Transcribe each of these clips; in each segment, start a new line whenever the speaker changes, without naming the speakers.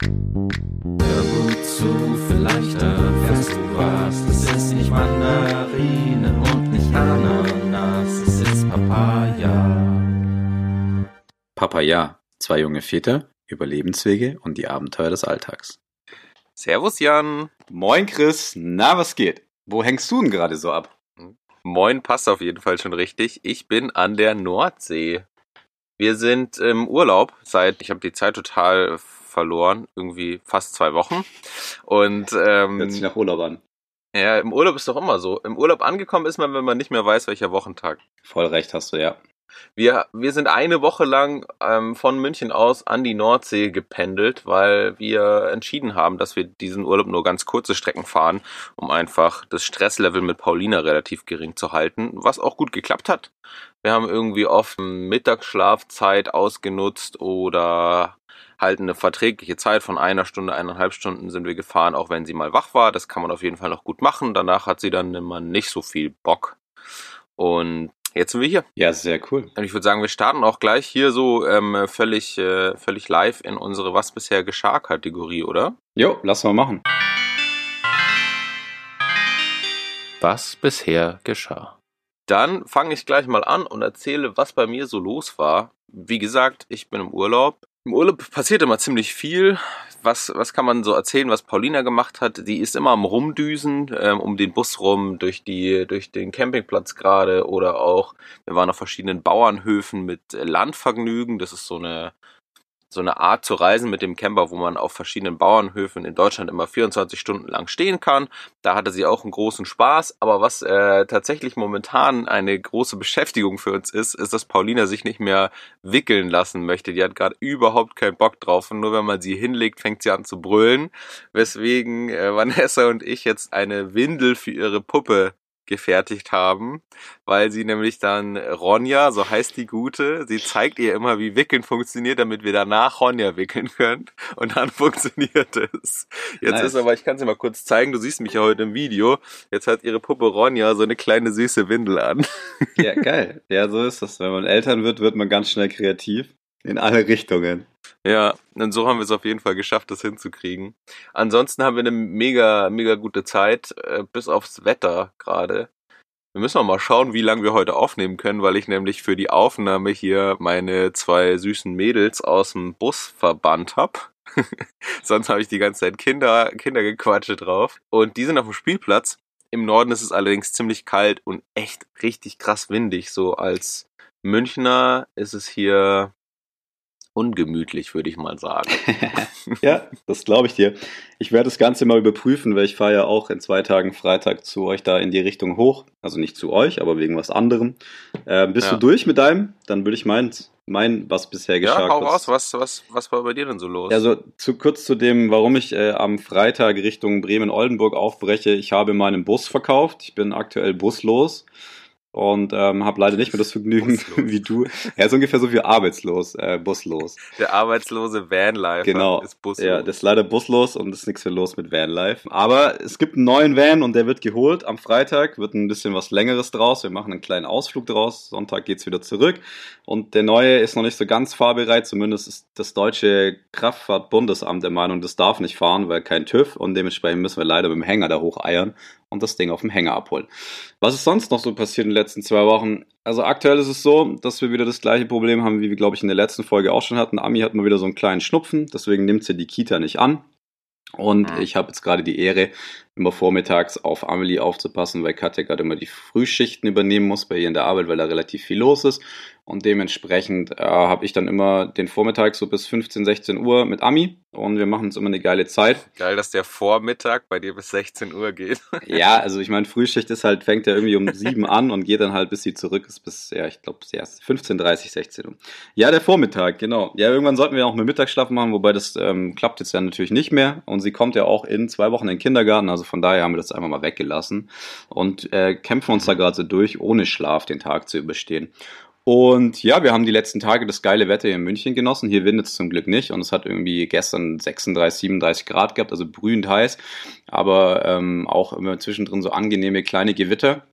Hör gut zu, vielleicht erfährst du was. Es ist nicht Mandarinen und nicht Ananas, es ist Papaya.
Papaya, zwei junge Väter, Überlebenswege und die Abenteuer des Alltags.
Servus Jan.
Moin Chris, na was geht? Wo hängst du denn gerade so ab?
Moin passt auf jeden Fall schon richtig. Ich bin an der Nordsee. Wir sind im Urlaub seit, ich habe die Zeit total verloren, irgendwie fast zwei Wochen. Und ähm,
Hört sich nach Urlaub an.
ja, im Urlaub ist doch immer so. Im Urlaub angekommen ist man, wenn man nicht mehr weiß, welcher Wochentag.
Voll recht hast du, ja.
Wir, wir sind eine Woche lang ähm, von München aus an die Nordsee gependelt, weil wir entschieden haben, dass wir diesen Urlaub nur ganz kurze Strecken fahren, um einfach das Stresslevel mit Paulina relativ gering zu halten, was auch gut geklappt hat. Wir haben irgendwie oft Mittagsschlafzeit ausgenutzt oder halt eine verträgliche Zeit von einer Stunde, eineinhalb Stunden sind wir gefahren, auch wenn sie mal wach war. Das kann man auf jeden Fall noch gut machen. Danach hat sie dann immer nicht so viel Bock. Und jetzt sind wir hier.
Ja, sehr cool.
Und ich würde sagen, wir starten auch gleich hier so ähm, völlig, äh, völlig live in unsere Was bisher geschah Kategorie, oder?
Jo, lass mal machen.
Was bisher geschah. Dann fange ich gleich mal an und erzähle, was bei mir so los war. Wie gesagt, ich bin im Urlaub. Im Urlaub passiert immer ziemlich viel. Was, was kann man so erzählen, was Paulina gemacht hat? Die ist immer am Rumdüsen, ähm, um den Bus rum, durch, die, durch den Campingplatz gerade oder auch, wir waren auf verschiedenen Bauernhöfen mit Landvergnügen. Das ist so eine, so eine Art zu reisen mit dem Camper, wo man auf verschiedenen Bauernhöfen in Deutschland immer 24 Stunden lang stehen kann. Da hatte sie auch einen großen Spaß. Aber was äh, tatsächlich momentan eine große Beschäftigung für uns ist, ist, dass Paulina sich nicht mehr wickeln lassen möchte. Die hat gerade überhaupt keinen Bock drauf. Und nur wenn man sie hinlegt, fängt sie an zu brüllen. Weswegen äh, Vanessa und ich jetzt eine Windel für ihre Puppe gefertigt haben, weil sie nämlich dann Ronja, so heißt die Gute, sie zeigt ihr immer, wie Wickeln funktioniert, damit wir danach Ronja wickeln können und dann funktioniert es. Jetzt
Nice.
ist aber, ich kann sie mal kurz zeigen, du siehst mich ja heute im Video, jetzt hat ihre Puppe Ronja so eine kleine süße Windel an.
Ja, geil. Ja, so ist das. Wenn man Eltern wird, wird man ganz schnell kreativ. In alle Richtungen.
Ja, und so haben wir es auf jeden Fall geschafft, das hinzukriegen. Ansonsten haben wir eine mega, mega gute Zeit, äh, bis aufs Wetter gerade. Wir müssen auch mal schauen, wie lange wir heute aufnehmen können, weil ich nämlich für die Aufnahme hier meine zwei süßen Mädels aus dem Bus verbannt hab. Sonst habe ich die ganze Zeit Kinder, Kindergequatsche drauf. Und die sind auf dem Spielplatz. Im Norden ist es allerdings ziemlich kalt und echt richtig krass windig. So als Münchner ist es hier ungemütlich, würde ich mal sagen.
ja, das glaube ich dir. Ich werde das Ganze mal überprüfen, weil ich fahre ja auch in zwei Tagen Freitag zu euch da in die Richtung hoch. Also nicht zu euch, aber wegen was anderem. Äh, bist
Ja.
du durch mit deinem? Dann würde ich mein, mein was bisher geschah.
Ja, hau raus, was, was, was war bei dir denn so los?
Also zu kurz zu dem, warum ich äh, am Freitag Richtung Bremen-Oldenburg aufbreche. Ich habe meinen Bus verkauft. Ich bin aktuell buslos und ähm, habe leider nicht mehr das Vergnügen
Buslos.
wie du. Er ist ungefähr so wie arbeitslos, äh, buslos.
Der arbeitslose Vanlifer
Genau.
ist Bus.
Ja, das ist leider buslos und ist nichts mehr los mit Vanlife. Aber es gibt einen neuen Van und der wird geholt am Freitag. Wird ein bisschen was Längeres draus. Wir machen einen kleinen Ausflug draus. Sonntag geht's wieder zurück. Und der neue ist noch nicht so ganz fahrbereit. Zumindest ist das deutsche Kraftfahrtbundesamt der Meinung, das darf nicht fahren, weil kein TÜV. Und dementsprechend müssen wir leider mit dem Hänger da hoch eiern und das Ding auf dem Hänger abholen. Was ist sonst noch so passiert in den letzten zwei Wochen? Also aktuell ist es so, dass wir wieder das gleiche Problem haben, wie wir, glaube ich, in der letzten Folge auch schon hatten. Ami hat mal wieder so einen kleinen Schnupfen, deswegen nimmt sie die Kita nicht an. Und
Mhm.
ich habe jetzt gerade die Ehre, immer vormittags auf Amelie aufzupassen, weil Katja gerade immer die Frühschichten übernehmen muss bei ihr in der Arbeit, weil da relativ viel los ist. Und dementsprechend äh, habe ich dann immer den Vormittag so bis 15, 16 Uhr mit Ami und wir machen uns immer eine geile Zeit.
Geil, dass der Vormittag bei dir bis 16 Uhr geht.
Ja, also ich meine, Frühschicht ist halt, fängt ja irgendwie um sieben an und geht dann halt, bis sie zurück ist, bis, ja, ich glaube, ja, 15.30, 16 Uhr. Ja, der Vormittag, genau. Ja, irgendwann sollten wir auch mit Mittagsschlaf machen, wobei das ähm, klappt jetzt ja natürlich nicht mehr. Und sie kommt ja auch in zwei Wochen in den Kindergarten, also von daher haben wir das einfach mal weggelassen und äh, kämpfen uns da gerade so durch, ohne Schlaf den Tag zu überstehen. Und ja, wir haben die letzten Tage das geile Wetter hier in München genossen. Hier windet es zum Glück nicht und es hat irgendwie gestern 36, 37 Grad gehabt, also brühend heiß, aber ähm, auch immer zwischendrin so angenehme kleine Gewitter,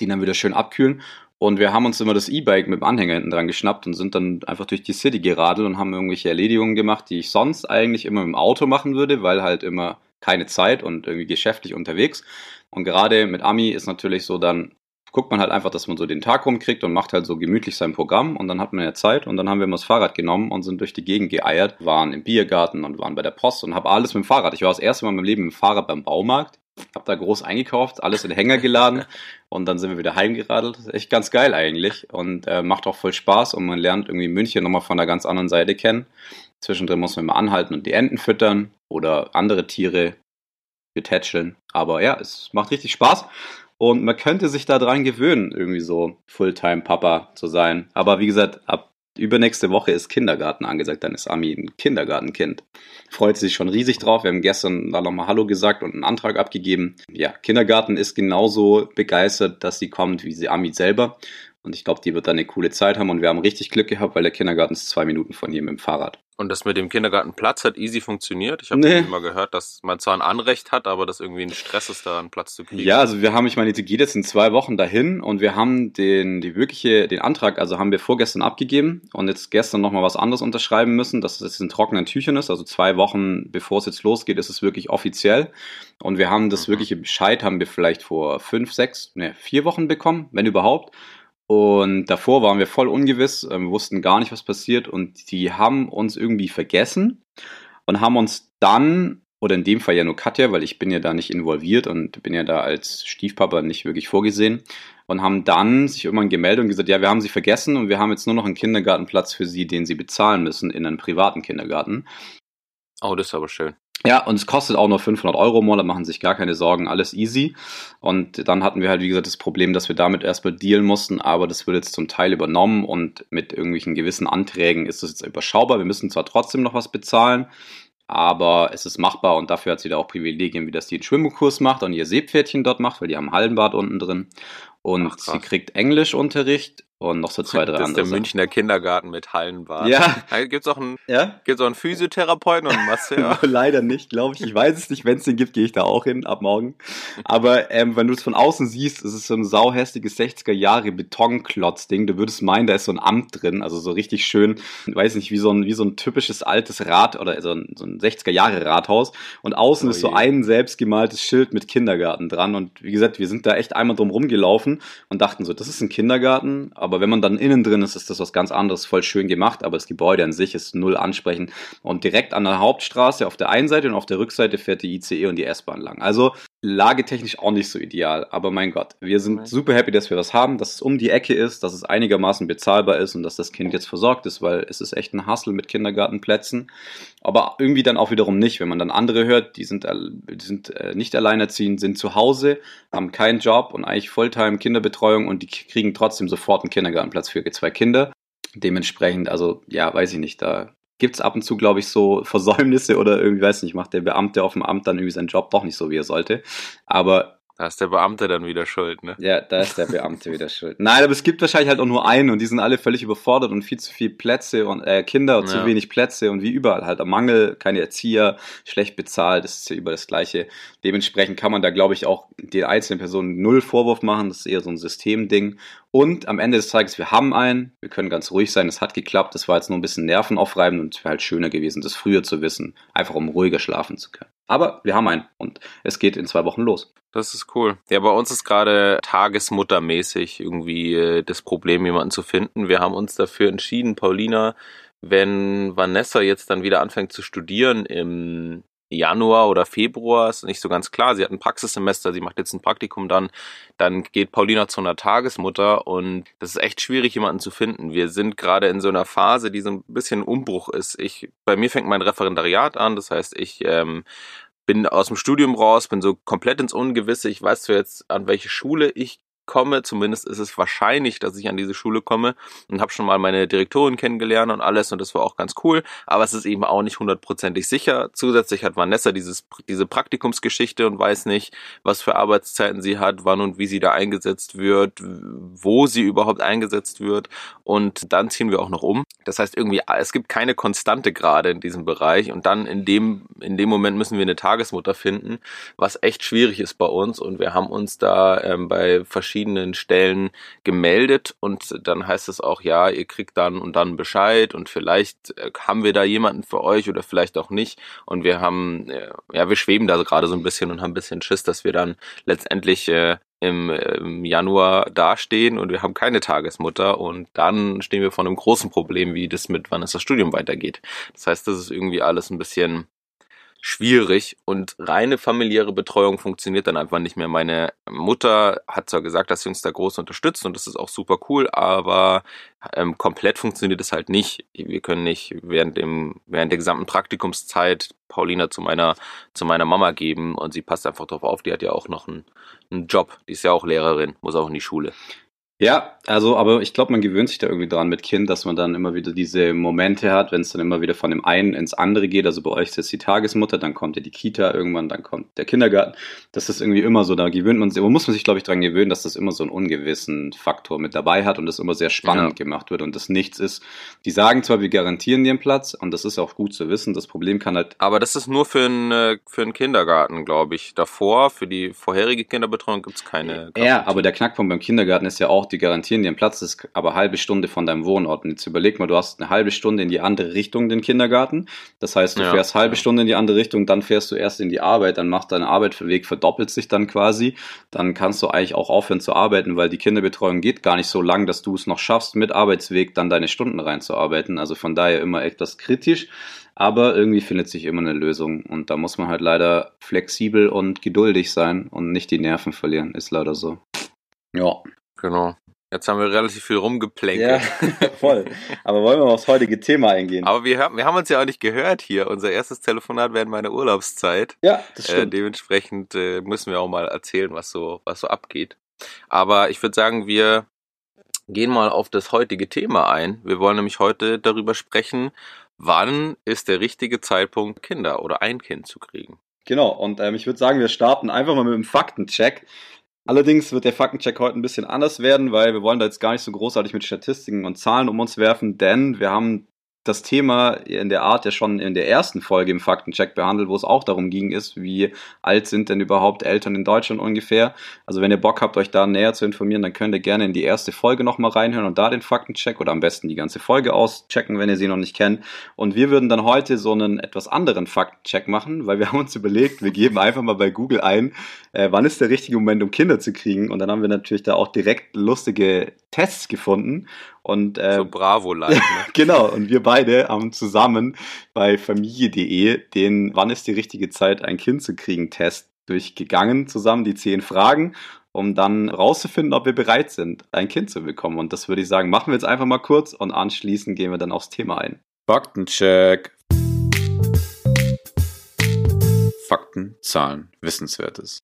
die dann wieder schön abkühlen. Und wir haben uns immer das E-Bike mit dem Anhänger hinten dran geschnappt und sind dann einfach durch die City geradelt und haben irgendwelche Erledigungen gemacht, die ich sonst eigentlich immer im Auto machen würde, weil halt immer keine Zeit und irgendwie geschäftlich unterwegs. Und gerade mit Ami ist natürlich so, dann guckt man halt einfach, dass man so den Tag rumkriegt und macht halt so gemütlich sein Programm und dann hat man ja Zeit und dann haben wir mal das Fahrrad genommen und sind durch die Gegend geeiert, waren im Biergarten und waren bei der Post und habe alles mit dem Fahrrad. Ich war das erste Mal in meinem Leben mit dem Fahrrad beim Baumarkt, habe da groß eingekauft, alles in den Hänger geladen und dann sind wir wieder heimgeradelt. Echt ganz geil eigentlich und äh, macht auch voll Spaß und man lernt irgendwie München nochmal von der ganz anderen Seite kennen. Zwischendrin muss man mal anhalten und die Enten füttern oder andere Tiere betätscheln. Aber ja, es macht richtig Spaß. Und man könnte sich daran gewöhnen, irgendwie so Fulltime-Papa zu sein. Aber wie gesagt, ab übernächste Woche ist Kindergarten angesagt, dann ist Ami ein Kindergartenkind. Freut sich schon riesig drauf. Wir haben gestern da nochmal Hallo gesagt und einen Antrag abgegeben. Ja, Kindergarten ist genauso begeistert, dass sie kommt, wie sie Ami selber. Und ich glaube, die wird da eine coole Zeit haben. Und wir haben richtig Glück gehabt, weil der Kindergarten ist zwei Minuten von hier mit dem Fahrrad.
Und das mit dem Kindergartenplatz hat easy funktioniert. Ich habe nee. immer gehört, dass man zwar ein Anrecht hat, aber dass irgendwie ein Stress ist, da einen Platz zu kriegen.
Ja, also wir haben, ich meine, die geht jetzt in zwei Wochen dahin und wir haben den, die wirkliche, den Antrag, also haben wir vorgestern abgegeben und jetzt gestern nochmal was anderes unterschreiben müssen, dass es in trockenen Tüchern ist. Also zwei Wochen bevor es jetzt losgeht, ist es wirklich offiziell. Und wir haben das mhm. wirkliche Bescheid, haben wir vielleicht vor fünf, sechs, ne, vier Wochen bekommen, wenn überhaupt. Und davor waren wir voll ungewiss, äh, wir wussten gar nicht, was passiert. Und die haben uns irgendwie vergessen und haben uns dann, oder in dem Fall ja nur Katja, weil ich bin ja da nicht involviert und bin ja da als Stiefpapa nicht wirklich vorgesehen. Und haben dann sich irgendwann gemeldet und gesagt, ja, wir haben sie vergessen und wir haben jetzt nur noch einen Kindergartenplatz für sie, den sie bezahlen müssen in einem privaten Kindergarten.
Oh, das ist aber schön.
Ja, und es kostet auch nur 500 Euro im Monat, machen sich gar keine Sorgen, alles easy. Und dann hatten wir halt, wie gesagt, das Problem, dass wir damit erstmal dealen mussten, aber das wird jetzt zum Teil übernommen und mit irgendwelchen gewissen Anträgen ist das jetzt überschaubar. Wir müssen zwar trotzdem noch was bezahlen, aber es ist machbar und dafür hat sie da auch Privilegien, wie das die einen Schwimmkurs macht und ihr Seepferdchen dort macht, weil die haben Hallenbad unten drin. Und Ach, sie kriegt Englischunterricht und noch so zwei, drei andere.
Das ist der Münchner Kindergarten mit Hallenbad.
Ja.
Gibt es auch einen, ja? gibt's auch einen Physiotherapeuten und einen Masseur?
Leider nicht, glaube ich. Ich weiß es nicht. Wenn es den gibt, gehe ich da auch hin ab morgen. Aber ähm, wenn du es von außen siehst, ist es so ein sauhästiges 60er Jahre Betonklotz-Ding. Du würdest meinen, da ist so ein Amt drin. Also so richtig schön, weiß nicht, wie so ein, wie so ein typisches altes Rad oder so ein, so ein 60er Jahre Rathaus. Und außen oh ist so ein selbstgemaltes Schild mit Kindergarten dran. Und wie gesagt, wir sind da echt einmal drum rumgelaufen und dachten so, das ist ein Kindergarten, aber aber wenn man dann innen drin ist, ist das was ganz anderes, voll schön gemacht, aber das Gebäude an sich ist null ansprechend. Und direkt an der Hauptstraße auf der einen Seite und auf der Rückseite fährt die ICE und die S-Bahn lang. Also lagetechnisch auch nicht so ideal, aber mein Gott, wir sind super happy, dass wir was haben, dass es um die Ecke ist, dass es einigermaßen bezahlbar ist und dass das Kind jetzt versorgt ist, weil es ist echt ein Hassel mit Kindergartenplätzen, aber irgendwie dann auch wiederum nicht, wenn man dann andere hört, die sind, die sind äh, nicht alleinerziehend, sind zu Hause, haben keinen Job und eigentlich Volltime Kinderbetreuung und die kriegen trotzdem sofort einen Kindergartenplatz für zwei Kinder. Dementsprechend, also ja, weiß ich nicht, da gibt es ab und zu, glaube ich, so Versäumnisse oder irgendwie, weiß nicht, macht der Beamte auf dem Amt dann irgendwie seinen Job doch nicht so, wie er sollte. Aber
da ist der Beamte dann wieder schuld, ne?
Ja, da ist der Beamte wieder schuld. Nein, aber es gibt wahrscheinlich halt auch nur einen und die sind alle völlig überfordert und viel zu viel Plätze und äh, Kinder und ja. zu wenig Plätze und wie überall halt am Mangel, keine Erzieher, schlecht bezahlt, das ist ja über das Gleiche. Dementsprechend kann man da, glaube ich, auch den einzelnen Personen null Vorwurf machen. Das ist eher so ein Systemding. Und am Ende des Tages, wir haben einen, wir können ganz ruhig sein, es hat geklappt, das war jetzt nur ein bisschen nervenaufreibend und es wäre halt schöner gewesen, das früher zu wissen, einfach um ruhiger schlafen zu können. Aber wir haben einen und es geht in zwei Wochen los.
Das ist cool. Ja, bei uns ist gerade tagesmuttermäßig irgendwie äh, das Problem, jemanden zu finden. Wir haben uns dafür entschieden, Paulina, wenn Vanessa jetzt dann wieder anfängt zu studieren im Januar oder Februar, ist nicht so ganz klar. Sie hat ein Praxissemester, sie macht jetzt ein Praktikum dann. Dann geht Paulina zu einer Tagesmutter und das ist echt schwierig, jemanden zu finden. Wir sind gerade in so einer Phase, die so ein bisschen Umbruch ist. Ich, bei mir fängt mein Referendariat an, das heißt, ich ähm, bin aus dem Studium raus, bin so komplett ins Ungewisse. Ich weiß zwar jetzt, an welche Schule ich komme. Zumindest ist es wahrscheinlich, dass ich an diese Schule komme und habe schon mal meine Direktorin kennengelernt und alles und das war auch ganz cool. Aber es ist eben auch nicht hundertprozentig sicher. Zusätzlich hat Vanessa dieses, diese Praktikumsgeschichte und weiß nicht, was für Arbeitszeiten sie hat, wann und wie sie da eingesetzt wird, wo sie überhaupt eingesetzt wird. Und dann ziehen wir auch noch um. Das heißt irgendwie, es gibt keine Konstante gerade in diesem Bereich und dann in dem in dem Moment müssen wir eine Tagesmutter finden, was echt schwierig ist bei uns. Und wir haben uns da ähm, bei verschiedenen Stellen gemeldet und dann heißt es auch, ja, ihr kriegt dann und dann Bescheid und vielleicht äh, haben wir da jemanden für euch oder vielleicht auch nicht. Und wir haben, äh, ja, wir schweben da gerade so ein bisschen und haben ein bisschen Schiss, dass wir dann letztendlich äh, im, im Januar dastehen und wir haben keine Tagesmutter und dann stehen wir vor einem großen Problem, wie das mit wann es das Studium weitergeht. Das heißt, das ist irgendwie alles ein bisschen schwierig und reine familiäre Betreuung funktioniert dann einfach nicht mehr. Meine Mutter hat zwar gesagt, dass sie uns da groß unterstützt und das ist auch super cool, aber ähm, komplett funktioniert es halt nicht. Wir können nicht während dem während der gesamten Praktikumszeit Paulina zu meiner zu meiner Mama geben und sie passt einfach drauf auf. Die hat ja auch noch einen, einen Job. Die ist ja auch Lehrerin, muss auch in die Schule.
Ja, also, aber ich glaube, man gewöhnt sich da irgendwie dran mit Kind, dass man dann immer wieder diese Momente hat, wenn es dann immer wieder von dem einen ins andere geht. Also bei euch ist jetzt die Tagesmutter, dann kommt ja die Kita irgendwann, dann kommt der Kindergarten. Das ist irgendwie immer so, da gewöhnt man sich, aber muss man sich, glaube ich, dran gewöhnen, dass das immer so einen ungewissen Faktor mit dabei hat und das immer sehr spannend ja. gemacht wird und das nichts ist. Die sagen zwar, wir garantieren dir einen Platz und das ist auch gut zu wissen. Das Problem kann halt.
Aber das ist nur für einen, für einen Kindergarten, glaube ich. Davor, für die vorherige Kinderbetreuung gibt's keine.
Ja, aber der Knackpunkt beim Kindergarten ist ja auch, die garantieren dir einen Platz, das ist aber halbe Stunde von deinem Wohnort. Und jetzt überleg mal, du hast eine halbe Stunde in die andere Richtung den Kindergarten. Das heißt, du ja, fährst halbe ja. Stunde in die andere Richtung, dann fährst du erst in die Arbeit, dann macht dein Arbeitsweg verdoppelt sich dann quasi. Dann kannst du eigentlich auch aufhören zu arbeiten, weil die Kinderbetreuung geht gar nicht so lang, dass du es noch schaffst, mit Arbeitsweg dann deine Stunden reinzuarbeiten. Also von daher immer etwas kritisch. Aber irgendwie findet sich immer eine Lösung. Und da muss man halt leider flexibel und geduldig sein und nicht die Nerven verlieren. Ist leider so.
Ja. Genau. Jetzt haben wir relativ viel rumgeplänkelt.
Ja, voll. Aber wollen wir mal aufs heutige Thema eingehen?
Aber wir, haben, wir haben uns ja auch nicht gehört hier. Unser erstes Telefonat während meiner Urlaubszeit.
Ja, das äh, stimmt.
Äh, dementsprechend äh, müssen wir auch mal erzählen, was so, was so abgeht. Aber ich würde sagen, wir gehen mal auf das heutige Thema ein. Wir wollen nämlich heute darüber sprechen, wann ist der richtige Zeitpunkt, Kinder oder ein Kind zu kriegen.
Genau, und ähm, ich würde sagen, wir starten einfach mal mit dem Faktencheck. Allerdings wird der Faktencheck heute ein bisschen anders werden, weil wir wollen da jetzt gar nicht so großartig mit Statistiken und Zahlen um uns werfen, denn wir haben das Thema in der Art ja schon in der ersten Folge im Faktencheck behandelt, wo es auch darum ging, ist, wie alt sind denn überhaupt Eltern in Deutschland ungefähr. Also wenn ihr Bock habt, euch da näher zu informieren, dann könnt ihr gerne in die erste Folge nochmal reinhören und da den Faktencheck oder am besten die ganze Folge auschecken, wenn ihr sie noch nicht kennt. Und wir würden dann heute so einen etwas anderen Faktencheck machen, weil wir haben uns überlegt, wir geben einfach mal bei Google ein, äh, wann ist der richtige Moment, um Kinder zu kriegen. Und dann haben wir natürlich da auch direkt lustige Tests gefunden. Und,
äh, so Bravo-like. Ne?
genau, und wir beide haben zusammen bei familie.de den Wann ist die richtige Zeit, ein Kind zu kriegen Test durchgegangen, zusammen die zehn Fragen, um dann rauszufinden, ob wir bereit sind, ein Kind zu bekommen. Und das würde ich sagen, machen wir jetzt einfach mal kurz und anschließend gehen wir dann aufs Thema ein. Faktencheck. Fakten, Zahlen, Wissenswertes.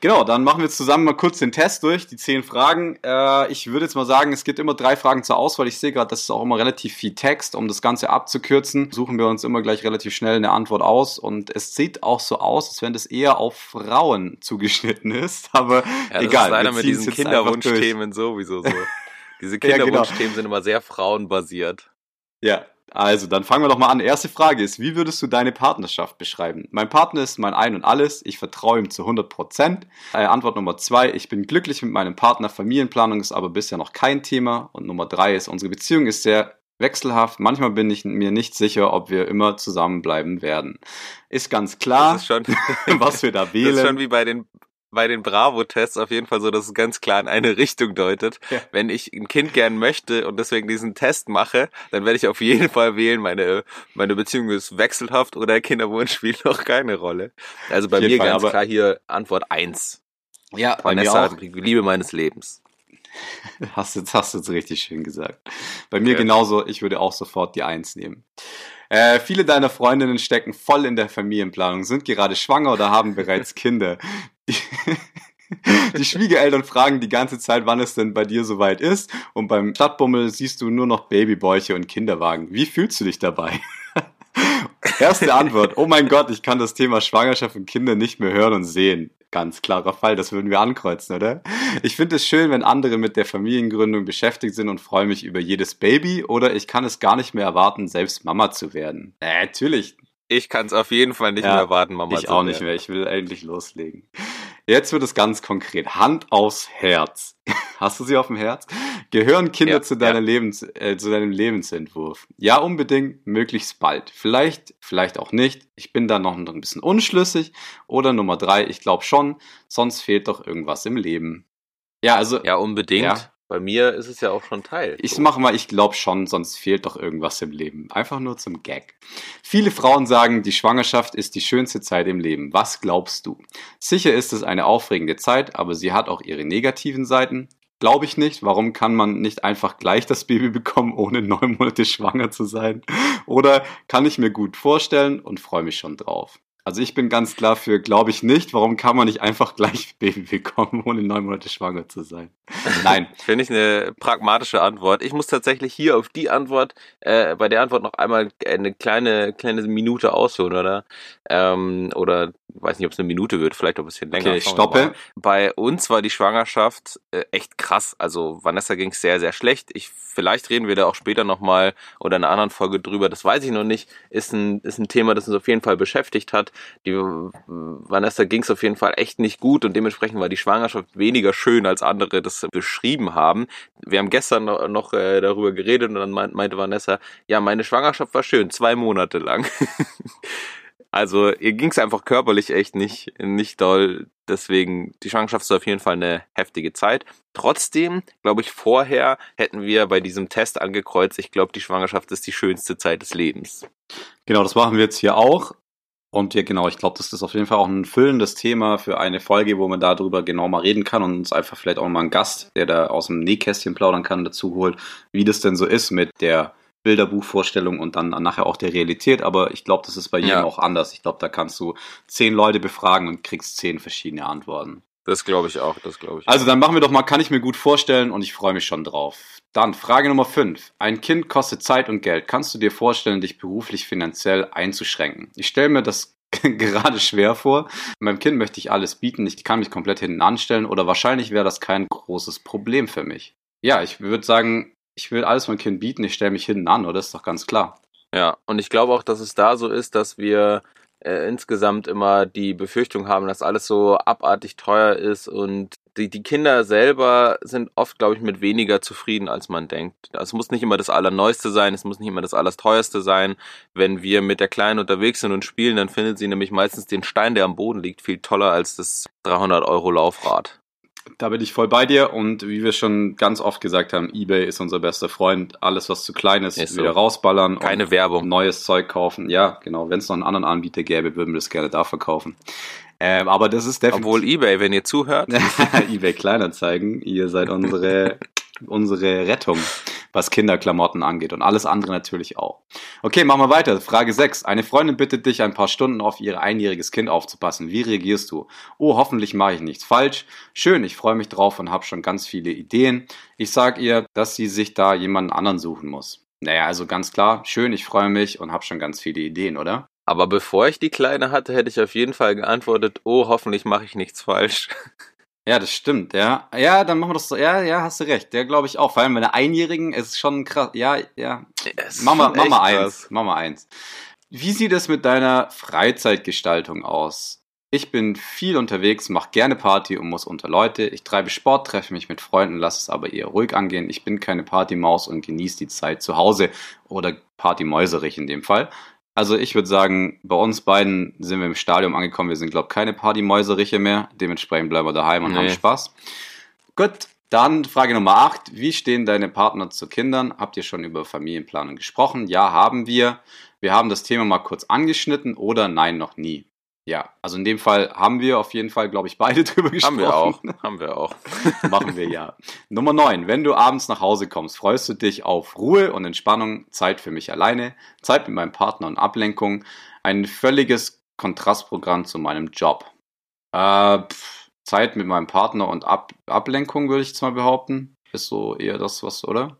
Genau, dann machen wir jetzt zusammen mal kurz den Test durch, die zehn Fragen. Äh, ich würde jetzt mal sagen, es gibt immer drei Fragen zur Auswahl. Ich sehe gerade, das ist auch immer relativ viel Text. Um das Ganze abzukürzen, suchen wir uns immer gleich relativ schnell eine Antwort aus. Und es sieht auch so aus, als wenn das eher auf Frauen zugeschnitten ist. Aber ja, das egal. Ist
leider mit diesen Kinderwunschthemen sowieso so. Diese Kinderwunschthemen ja, genau. sind immer sehr frauenbasiert.
Ja, also, dann fangen wir doch mal an. Erste Frage ist, wie würdest du deine Partnerschaft beschreiben? Mein Partner ist mein Ein und Alles. Ich vertraue ihm zu 100 Prozent. Äh, Antwort Nummer zwei, ich bin glücklich mit meinem Partner. Familienplanung ist aber bisher noch kein Thema. Und Nummer drei ist, unsere Beziehung ist sehr wechselhaft. Manchmal bin ich mir nicht sicher, ob wir immer zusammenbleiben werden. Ist ganz klar, ist schon, was wir da wählen. Das
ist schon wie bei den bei den Bravo-Tests auf jeden Fall so, dass es ganz klar in eine Richtung deutet. Ja. Wenn ich ein Kind gern möchte und deswegen diesen Test mache, dann werde ich auf jeden Fall wählen, meine, meine Beziehung ist wechselhaft oder Kinderwunsch spielt noch keine Rolle. Also bei mir Fall, ganz klar hier Antwort eins.
Ja,
Vanessa, die Liebe meines Lebens.
Hast jetzt, hast jetzt richtig schön gesagt. Bei mir okay. genauso, ich würde auch sofort die Eins nehmen. Äh, viele deiner Freundinnen stecken voll in der Familienplanung, sind gerade schwanger oder haben bereits Kinder. Die Schwiegereltern fragen die ganze Zeit, wann es denn bei dir soweit ist. Und beim Stadtbummel siehst du nur noch Babybäuche und Kinderwagen. Wie fühlst du dich dabei? Erste Antwort. Oh mein Gott, ich kann das Thema Schwangerschaft und Kinder nicht mehr hören und sehen. Ganz klarer Fall, das würden wir ankreuzen, oder? Ich finde es schön, wenn andere mit der Familiengründung beschäftigt sind und freue mich über jedes Baby oder ich kann es gar nicht mehr erwarten, selbst Mama zu werden. Äh, natürlich,
Ich kann es auf jeden Fall nicht
Ja,
mehr warten, Mama.
Ich auch nicht mehr. Ich will endlich loslegen. Jetzt wird es ganz konkret. Hand aufs Herz. Hast du sie auf dem Herz? Gehören Kinder
Ja,
zu,
ja.
Lebens, äh, zu deinem Lebensentwurf? Ja, unbedingt, möglichst bald. Vielleicht, vielleicht auch nicht. Ich bin da noch ein bisschen unschlüssig. Oder Nummer drei, ich glaube schon, sonst fehlt doch irgendwas im Leben. Ja, also
Ja, unbedingt.
Ja.
Bei mir ist es ja auch schon Teil.
ich mache mal, ich glaube schon, sonst fehlt doch irgendwas im Leben. Einfach nur zum Gag. Viele Frauen sagen, die Schwangerschaft ist die schönste Zeit im Leben. Was glaubst du? Sicher ist es eine aufregende Zeit, aber sie hat auch ihre negativen Seiten. Glaube ich nicht. Warum kann man nicht einfach gleich das Baby bekommen, ohne neun Monate schwanger zu sein? Oder kann ich mir gut vorstellen und freue mich schon drauf. Also ich bin ganz klar für, glaube ich nicht. Warum kann man nicht einfach gleich Baby bekommen, ohne neun Monate schwanger zu sein? Nein.
Finde ich eine pragmatische Antwort. Ich muss tatsächlich hier auf die Antwort, äh, bei der Antwort noch einmal eine kleine, kleine Minute ausholen, oder? Ähm, oder weiß nicht, ob es eine Minute wird, vielleicht auch ein bisschen länger.
Okay,
wir
stoppe.
Bei uns war die Schwangerschaft äh, echt krass. Also Vanessa ging es sehr, sehr schlecht. Ich, vielleicht reden wir da auch später nochmal oder in einer anderen Folge drüber. Das weiß ich noch nicht. Ist ein, ist ein Thema, das uns auf jeden Fall beschäftigt hat. Die äh, Vanessa ging es auf jeden Fall echt nicht gut und dementsprechend war die Schwangerschaft weniger schön, als andere das beschrieben haben. Wir haben gestern noch, noch äh, darüber geredet und dann meint, meinte Vanessa, ja, meine Schwangerschaft war schön, zwei Monate lang. Also ihr ging es einfach körperlich echt nicht, nicht doll. Deswegen, die Schwangerschaft ist auf jeden Fall eine heftige Zeit. Trotzdem, glaube ich, vorher hätten wir bei diesem Test angekreuzt, ich glaube, die Schwangerschaft ist die schönste Zeit des Lebens.
Genau, das machen wir jetzt hier auch. Und ja, genau, ich glaube, das ist auf jeden Fall auch ein füllendes Thema für eine Folge, wo man darüber genau mal reden kann und uns einfach vielleicht auch mal einen Gast, der da aus dem Nähkästchen plaudern kann, dazu holt, wie das denn so ist mit der Bilderbuchvorstellung und dann nachher auch der Realität. Aber ich glaube, das ist bei jedem
Ja.
auch anders. Ich glaube, da kannst du zehn Leute befragen und kriegst zehn verschiedene Antworten.
Das glaube ich auch, das glaube ich.
Also dann machen wir doch mal, kann ich mir gut vorstellen und ich freue mich schon drauf. Dann Frage Nummer 5. Ein Kind kostet Zeit und Geld. Kannst du dir vorstellen, dich beruflich finanziell einzuschränken? Ich stelle mir das gerade schwer vor. Meinem Kind möchte ich alles bieten, ich kann mich komplett hinten anstellen oder wahrscheinlich wäre das kein großes Problem für mich. Ja, ich würde sagen, ich will alles meinem Kind bieten, ich stelle mich hinten an, oder? Das ist doch ganz klar.
Ja, und ich glaube auch, dass es da so ist, dass wir äh, insgesamt immer die Befürchtung haben, dass alles so abartig teuer ist und die, die Kinder selber sind oft, glaube ich, mit weniger zufrieden, als man denkt. Es muss nicht immer das Allerneueste sein, es muss nicht immer das Allerteuerste sein. Wenn wir mit der Kleinen unterwegs sind und spielen, dann findet sie nämlich meistens den Stein, der am Boden liegt, viel toller als das 300 Euro Laufrad.
Da bin ich voll bei dir und wie wir schon ganz oft gesagt haben, eBay ist unser bester Freund. Alles, was zu klein ist,
Ist so.
wieder rausballern.
Keine
und
Werbung.
Neues Zeug kaufen. Ja, genau. Wenn es noch einen anderen Anbieter gäbe, würden wir das gerne da verkaufen. Ähm, aber das ist definitiv...
Obwohl eBay, wenn ihr zuhört,
eBay Kleinanzeigen, ihr seid unsere, unsere Rettung, was Kinderklamotten angeht und alles andere natürlich auch. Okay, machen wir weiter. Frage 6. Eine Freundin bittet dich, ein paar Stunden auf ihr einjähriges Kind aufzupassen. Wie reagierst du? Oh, hoffentlich mache ich nichts falsch. Schön, ich freue mich drauf und habe schon ganz viele Ideen. Ich sag ihr, dass sie sich da jemanden anderen suchen muss. Naja, also ganz klar, schön, ich freue mich und habe schon ganz viele Ideen, oder?
Aber bevor ich die Kleine hatte, hätte ich auf jeden Fall geantwortet, oh, hoffentlich mache ich nichts falsch.
Ja, das stimmt, ja. Ja, dann machen wir das so. Ja, ja, hast du recht. Der glaube ich auch. Vor allem bei einer Einjährigen ist schon krass. Ja, ja.
Es ist
Mama, Mama eins. Mama eins. Wie sieht es mit deiner Freizeitgestaltung aus? Ich bin viel unterwegs, mache gerne Party und muss unter Leute. Ich treibe Sport, treffe mich mit Freunden, lasse es aber eher ruhig angehen. Ich bin keine Partymaus und genieße die Zeit zu Hause oder Partymäuserich in dem Fall. Also ich würde sagen, bei uns beiden sind wir im Stadium angekommen. Wir sind, glaube ich, keine Partymäuseriche mehr. Dementsprechend bleiben wir daheim und
Nee.
haben Spaß. Gut, dann Frage Nummer 8. Wie stehen deine Partner zu Kindern? Habt ihr schon über Familienplanung gesprochen? Ja, haben wir. Wir haben das Thema mal kurz angeschnitten oder nein, noch nie. Ja, also in dem Fall haben wir auf jeden Fall, glaube ich, beide drüber gesprochen.
Haben wir auch. Haben wir auch.
Machen wir ja. Nummer 9. Wenn du abends nach Hause kommst, freust du dich auf Ruhe und Entspannung, Zeit für mich alleine, Zeit mit meinem Partner und Ablenkung, ein völliges Kontrastprogramm zu meinem Job. Äh, pff, Zeit mit meinem Partner und Ab Ablenkung, würde ich jetzt mal behaupten. Ist so eher das, was, oder?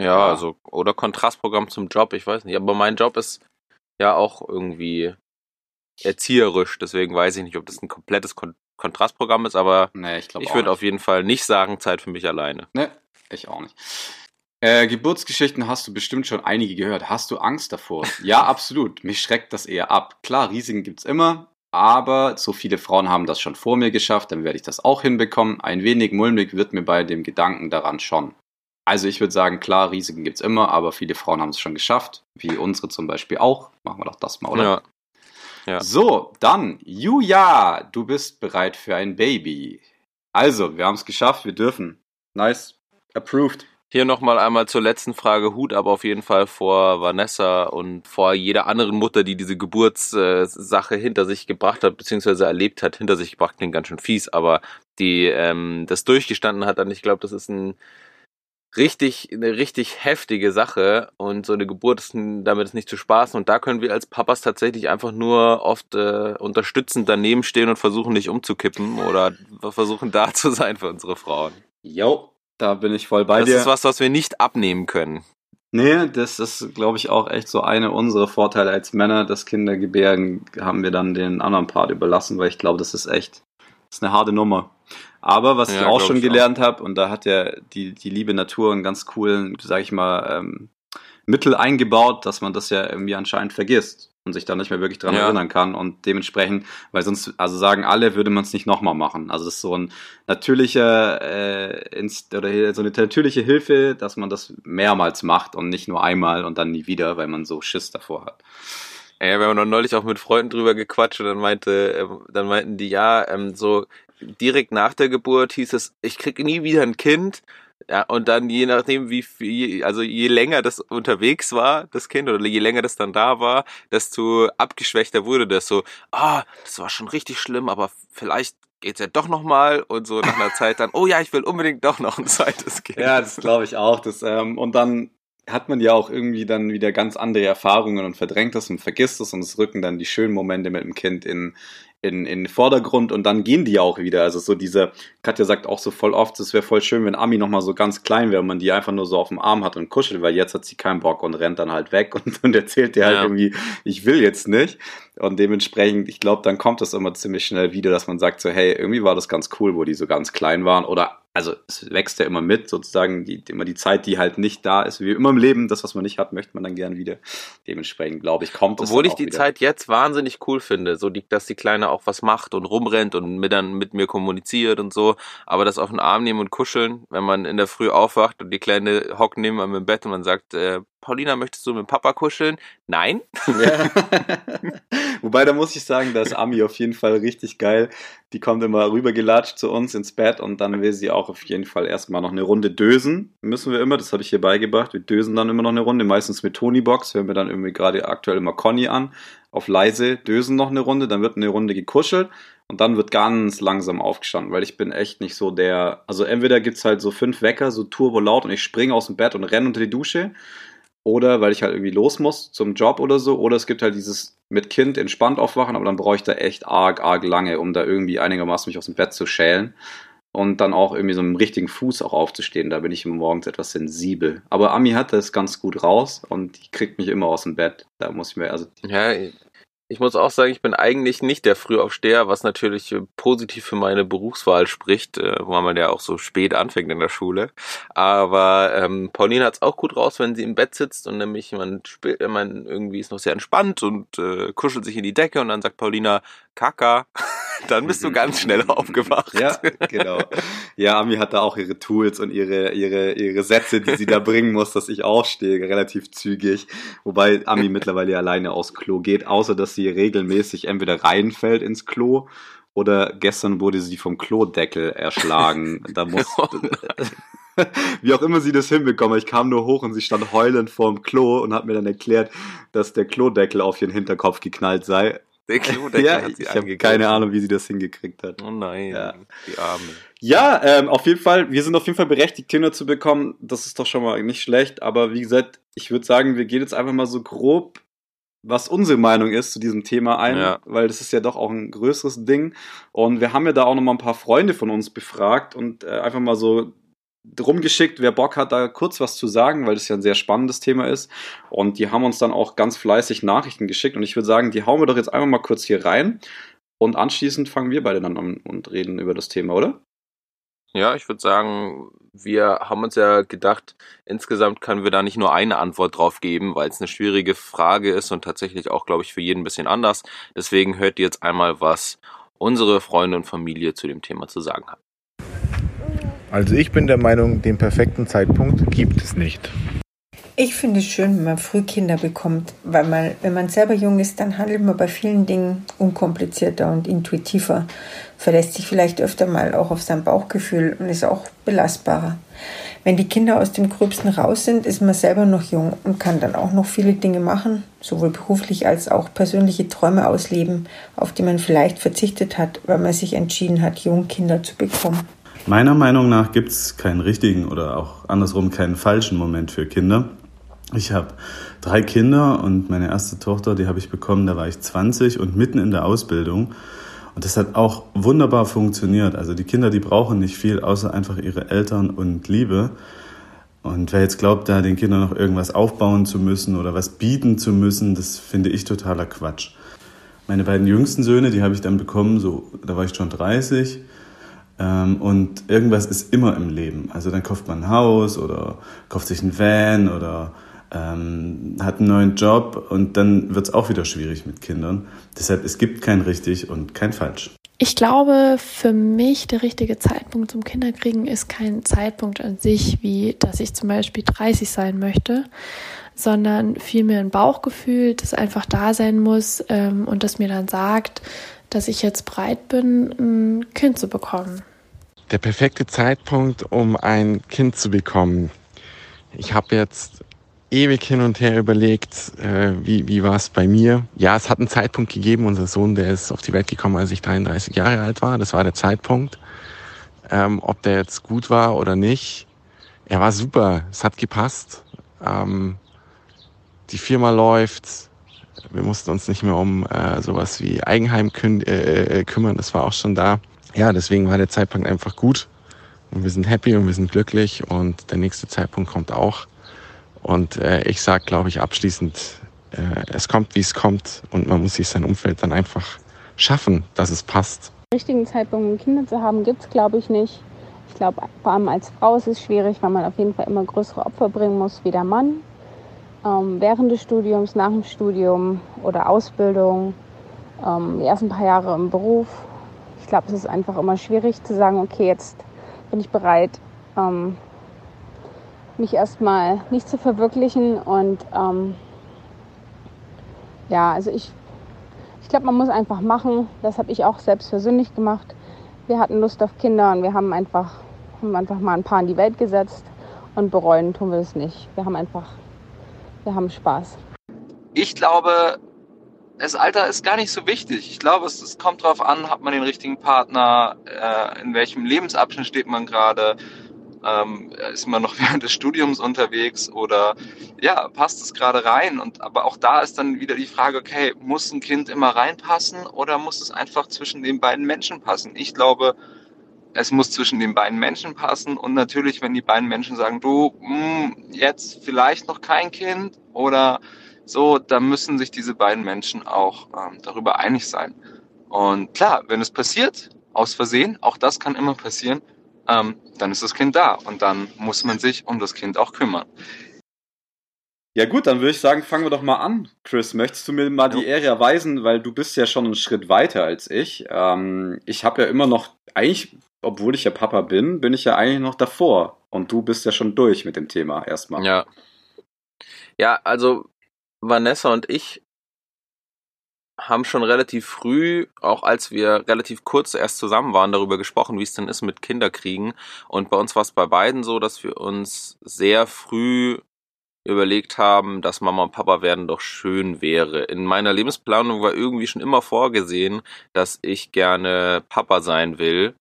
Ja,
Ja.
also, oder Kontrastprogramm zum Job, ich weiß nicht. Aber mein Job ist ja auch irgendwie erzieherisch, deswegen weiß ich nicht, ob das ein komplettes Kon Kontrastprogramm ist, aber
Nee, ich
ich würde auf jeden Fall nicht sagen, Zeit für mich alleine.
Ne, ich auch nicht. Äh, Geburtsgeschichten hast du bestimmt schon einige gehört. Hast du Angst davor? Ja, absolut. Mich schreckt das eher ab. Klar, Risiken gibt's immer, aber so viele Frauen haben das schon vor mir geschafft, dann werde ich das auch hinbekommen. Ein wenig mulmig wird mir bei dem Gedanken daran schon. Also ich würde sagen, klar, Risiken gibt's immer, aber viele Frauen haben es schon geschafft, wie unsere zum Beispiel auch. Machen wir doch das mal, oder?
Ja. Ja.
So, dann, Julia, du bist bereit für ein Baby. Also, wir haben es geschafft, wir dürfen. Nice. Approved.
Hier nochmal einmal zur letzten Frage. Hut aber auf jeden Fall vor Vanessa und vor jeder anderen Mutter, die diese Geburtssache hinter sich gebracht hat, beziehungsweise erlebt hat. Hinter sich gebracht klingt ganz schön fies, aber die ähm, das durchgestanden hat. Und ich glaube, das ist ein richtig, eine richtig heftige Sache und so eine Geburt ist damit ist nicht zu spaßen und da können wir als Papas tatsächlich einfach nur oft äh, unterstützend daneben stehen und versuchen nicht umzukippen oder versuchen da zu sein für unsere Frauen.
Jo, da bin ich voll bei
das
dir.
ist was, was wir nicht abnehmen können.
Nee, das ist, glaube ich, auch echt so eine unserer Vorteile als Männer. Das Kindergebären haben wir dann den anderen Part überlassen, weil ich glaube, das ist echt, das ist eine harte Nummer. Aber was
Ja,
ich auch schon
ich
gelernt habe, und da hat ja die, die liebe Natur einen ganz coolen, sag ich mal, ähm, Mittel eingebaut, dass man das ja irgendwie anscheinend vergisst und sich da nicht mehr wirklich dran
Ja.
erinnern kann. Und dementsprechend, weil sonst, also sagen alle, würde man es nicht nochmal machen. Also das ist so ein natürlicher, äh, Inst oder so eine natürliche Hilfe, dass man das mehrmals macht und nicht nur einmal und dann nie wieder, weil man so Schiss davor hat.
Ja, wir haben noch neulich auch mit Freunden drüber gequatscht und dann meinte, ähm, dann meinten die, ja, ähm, so direkt nach der Geburt hieß es, ich krieg nie wieder ein Kind. Ja, und dann je nachdem, wie viel, also je länger das unterwegs war, das Kind, oder je länger das dann da war, desto abgeschwächter wurde das so, ah, das war schon richtig schlimm, aber vielleicht geht's ja doch nochmal und so nach einer Zeit dann, oh ja, ich will unbedingt doch noch ein zweites Kind.
Ja, das glaube ich auch. Das, ähm, und dann hat man ja auch irgendwie dann wieder ganz andere Erfahrungen und verdrängt das und vergisst es und es rücken dann die schönen Momente mit dem Kind in, in, in den Vordergrund und dann gehen die auch wieder. Also so diese, Katja sagt auch so voll oft, es wäre voll schön, wenn Ami nochmal so ganz klein wäre und man die einfach nur so auf dem Arm hat und kuschelt, weil jetzt hat sie keinen Bock und rennt dann halt weg und, und erzählt dir halt
Ja.
irgendwie, ich will jetzt nicht. Und dementsprechend, ich glaube, dann kommt das immer ziemlich schnell wieder, dass man sagt so, hey, irgendwie war das ganz cool, wo die so ganz klein waren. Oder, also es wächst ja immer mit, sozusagen, die, immer die Zeit, die halt nicht da ist, wie immer im Leben, das, was man nicht hat, möchte man dann gern wieder. Dementsprechend, glaube ich, kommt es
Obwohl ich die
wieder.
Zeit jetzt wahnsinnig cool finde, so die, dass die Kleine auch was macht und rumrennt und mit, dann mit mir kommuniziert und so, aber das auf den Arm nehmen und kuscheln, wenn man in der Früh aufwacht und die Kleine hockt neben einem im Bett und man sagt, äh, Paulina, möchtest du mit Papa kuscheln? Nein.
Ja. Wobei, da muss ich sagen, da ist Ami auf jeden Fall richtig geil. Die kommt immer rübergelatscht zu uns ins Bett und dann will sie auch auf jeden Fall erstmal noch eine Runde dösen. Müssen wir immer, das habe ich hier beigebracht. Wir dösen dann immer noch eine Runde, meistens mit Tony-Box. Hören wir dann irgendwie gerade aktuell immer Conny an. Auf leise dösen noch eine Runde, dann wird eine Runde gekuschelt und dann wird ganz langsam aufgestanden, weil ich bin echt nicht so der. Also entweder gibt's halt so fünf Wecker, so turbo laut und ich springe aus dem Bett und renne unter die Dusche. Oder weil ich halt irgendwie los muss zum Job oder so. Oder es gibt halt dieses mit Kind entspannt aufwachen, aber dann brauche ich da echt arg, arg lange, um da irgendwie einigermaßen mich aus dem Bett zu schälen. Und dann auch irgendwie so dem richtigen Fuß auch aufzustehen. Da bin ich morgens etwas sensibel. Aber Ami hat das ganz gut raus und die kriegt mich immer aus dem Bett. Da muss ich mir, also
Ja, ich muss auch sagen, ich bin eigentlich nicht der Frühaufsteher, was natürlich äh, positiv für meine Berufswahl spricht, äh, weil man ja auch so spät anfängt in der Schule. Aber ähm, Pauline hat's auch gut raus, wenn sie im Bett sitzt und nämlich man spielt, man irgendwie ist noch sehr entspannt und äh, kuschelt sich in die Decke und dann sagt Paulina Kaka, dann bist du ganz schnell aufgewacht.
Ja, genau. Ja, Ami hat da auch ihre Tools und ihre, ihre, ihre Sätze, die sie da bringen muss, dass ich aufstehe, relativ zügig. Wobei Ami mittlerweile alleine aufs Klo geht, außer dass sie regelmäßig entweder reinfällt ins Klo oder gestern wurde sie vom Klodeckel erschlagen. Da muss,
Oh
wie auch immer sie das hinbekommen. Ich kam nur hoch und sie stand heulend vorm Klo und hat mir dann erklärt, dass der Klodeckel auf ihren Hinterkopf geknallt sei.
Der Klodeckel
ja,
hat sie
ich habe keine Ahnung, wie sie das hingekriegt hat.
Oh nein,
Ja.
die Arme.
Ja, ähm, auf jeden Fall, wir sind auf jeden Fall berechtigt, Kinder zu bekommen. Das ist doch schon mal nicht schlecht. Aber wie gesagt, ich würde sagen, wir gehen jetzt einfach mal so grob, was unsere Meinung ist zu diesem Thema ein,
Ja.
weil das ist ja doch auch ein größeres Ding. Und wir haben ja da auch noch mal ein paar Freunde von uns befragt und äh, einfach mal so drum geschickt, wer Bock hat, da kurz was zu sagen, weil das ja ein sehr spannendes Thema ist. Und die haben uns dann auch ganz fleißig Nachrichten geschickt. Und ich würde sagen, die hauen wir doch jetzt einfach mal kurz hier rein. Und anschließend fangen wir beide dann an und reden über das Thema, oder?
Ja, ich würde sagen, wir haben uns ja gedacht, insgesamt können wir da nicht nur eine Antwort drauf geben, weil es eine schwierige Frage ist und tatsächlich auch, glaube ich, für jeden ein bisschen anders. Deswegen hört ihr jetzt einmal, was unsere Freunde und Familie zu dem Thema zu sagen haben.
Also ich bin der Meinung, den perfekten Zeitpunkt gibt es nicht.
Ich finde es schön, wenn man früh Kinder bekommt, weil man, wenn man selber jung ist, dann handelt man bei vielen Dingen unkomplizierter und intuitiver, verlässt sich vielleicht öfter mal auch auf sein Bauchgefühl und ist auch belastbarer. Wenn die Kinder aus dem Gröbsten raus sind, ist man selber noch jung und kann dann auch noch viele Dinge machen, sowohl beruflich als auch persönliche Träume ausleben, auf die man vielleicht verzichtet hat, weil man sich entschieden hat, jung Kinder zu bekommen.
Meiner Meinung nach gibt es keinen richtigen oder auch andersrum keinen falschen Moment für Kinder. Ich habe drei Kinder und meine erste Tochter, die habe ich bekommen, da war ich 20 und mitten in der Ausbildung. Und das hat auch wunderbar funktioniert. Also die Kinder, die brauchen nicht viel, außer einfach ihre Eltern und Liebe. Und wer jetzt glaubt, da den Kindern noch irgendwas aufbauen zu müssen oder was bieten zu müssen, das finde ich totaler Quatsch. Meine beiden jüngsten Söhne, die habe ich dann bekommen, so, da war ich schon 30. Ähm, und irgendwas ist immer im Leben. Also dann kauft man ein Haus oder kauft sich ein Van oder ähm, hat einen neuen Job und dann wird es auch wieder schwierig mit Kindern. Deshalb, es gibt kein richtig und kein falsch.
Ich glaube, für mich der richtige Zeitpunkt zum Kinderkriegen ist kein Zeitpunkt an sich, wie dass ich zum Beispiel 30 sein möchte, sondern vielmehr ein Bauchgefühl, das einfach da sein muss ähm, und das mir dann sagt, dass ich jetzt bereit bin, ein Kind zu bekommen.
Der perfekte Zeitpunkt, um ein Kind zu bekommen. Ich habe jetzt ewig hin und her überlegt, äh, wie, wie war es bei mir. Ja, es hat einen Zeitpunkt gegeben. Unser Sohn, der ist auf die Welt gekommen, als ich 33 Jahre alt war. Das war der Zeitpunkt. Ähm, ob der jetzt gut war oder nicht. Er war super. Es hat gepasst. Ähm, die Firma läuft. Wir mussten uns nicht mehr um äh, sowas wie Eigenheim kü äh, äh, kümmern. Das war auch schon da. Ja, deswegen war der Zeitpunkt einfach gut. Und wir sind happy und wir sind glücklich. Und der nächste Zeitpunkt kommt auch. Und äh, ich sage, glaube ich, abschließend, äh, es kommt, wie es kommt und man muss sich sein Umfeld dann einfach schaffen, dass es passt.
Den richtigen Zeitpunkt, um Kinder zu haben, gibt es, glaube ich, nicht. Ich glaube, vor allem als Frau ist es schwierig, weil man auf jeden Fall immer größere Opfer bringen muss wie der Mann. Ähm, während des Studiums, nach dem Studium oder Ausbildung, ähm, die ersten paar Jahre im Beruf. Ich glaube, es ist einfach immer schwierig zu sagen, okay, jetzt bin ich bereit, ähm, mich erstmal nicht zu verwirklichen. Und ähm, ja, also ich, ich glaube, man muss einfach machen. Das habe ich auch selbst persönlich gemacht. Wir hatten Lust auf Kinder und wir haben einfach, haben einfach mal ein paar in die Welt gesetzt und bereuen tun wir es nicht. Wir haben einfach, wir haben Spaß.
Ich glaube, das Alter ist gar nicht so wichtig. Ich glaube, es, es kommt darauf an, hat man den richtigen Partner, äh, in welchem Lebensabschnitt steht man gerade, ähm, ist man noch während des Studiums unterwegs oder ja, passt es gerade rein? Und aber auch da ist dann wieder die Frage, okay, muss ein Kind immer reinpassen oder muss es einfach zwischen den beiden Menschen passen? Ich glaube, es muss zwischen den beiden Menschen passen und natürlich, wenn die beiden Menschen sagen, du, mh, hm, jetzt vielleicht noch kein Kind oder so, dann müssen sich diese beiden Menschen auch ähm, darüber einig sein. Und klar, wenn es passiert, aus Versehen, auch das kann immer passieren, ähm, dann ist das Kind da und dann muss man sich um das Kind auch kümmern.
Ja gut, dann würde ich sagen, fangen wir doch mal an. Chris, möchtest du mir mal die Ehre erweisen, weil du bist ja schon einen Schritt weiter als ich. Ähm, ich habe ja immer noch, eigentlich, obwohl ich ja Papa bin, bin ich ja eigentlich noch davor. Und du bist ja schon durch mit dem Thema erstmal.
Ja. Ja, also Vanessa und ich haben schon relativ früh, auch als wir relativ kurz erst zusammen waren, darüber gesprochen, wie es denn ist mit Kinderkriegen. Und bei uns war es bei beiden so, dass wir uns sehr früh überlegt haben, dass Mama und Papa werden doch schön wäre. In meiner Lebensplanung war irgendwie schon immer vorgesehen, dass ich gerne Papa sein will.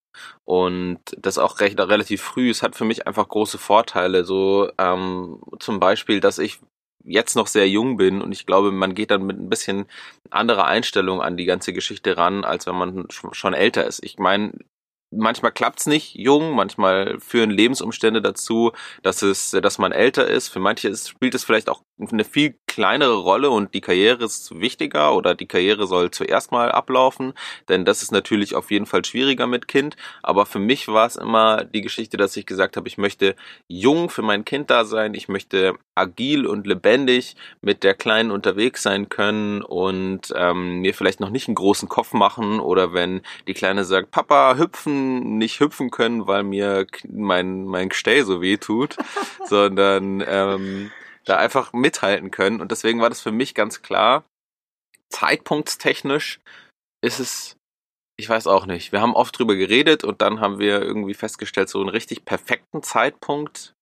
Und das auch recht relativ früh. Es hat für mich einfach große Vorteile. So ähm, zum Beispiel, dass ich jetzt noch sehr jung bin und ich glaube, man geht dann mit ein bisschen anderer Einstellung an die ganze Geschichte ran, als wenn man schon älter ist. Ich meine, manchmal klappt's nicht jung, manchmal führen Lebensumstände dazu, dass es, dass man älter ist. Für manche ist, spielt es vielleicht auch eine viel kleinere Rolle und die Karriere ist wichtiger oder die Karriere soll zuerst mal ablaufen, denn das ist natürlich auf jeden Fall schwieriger mit Kind. Aber für mich war es immer die Geschichte, dass ich gesagt habe, ich möchte jung für mein Kind da sein, ich möchte agil und lebendig mit der Kleinen unterwegs sein können und ähm, mir vielleicht noch nicht einen großen Kopf machen oder wenn die Kleine sagt, Papa, hüpfen, nicht hüpfen können, weil mir mein, mein Gestell so weh tut, sondern ähm, da einfach mithalten können. Und deswegen war das für mich ganz klar, zeitpunktstechnisch ist es, ich weiß auch nicht. Wir haben oft drüber geredet und dann haben wir irgendwie festgestellt, so einen richtig perfekten Zeitpunkt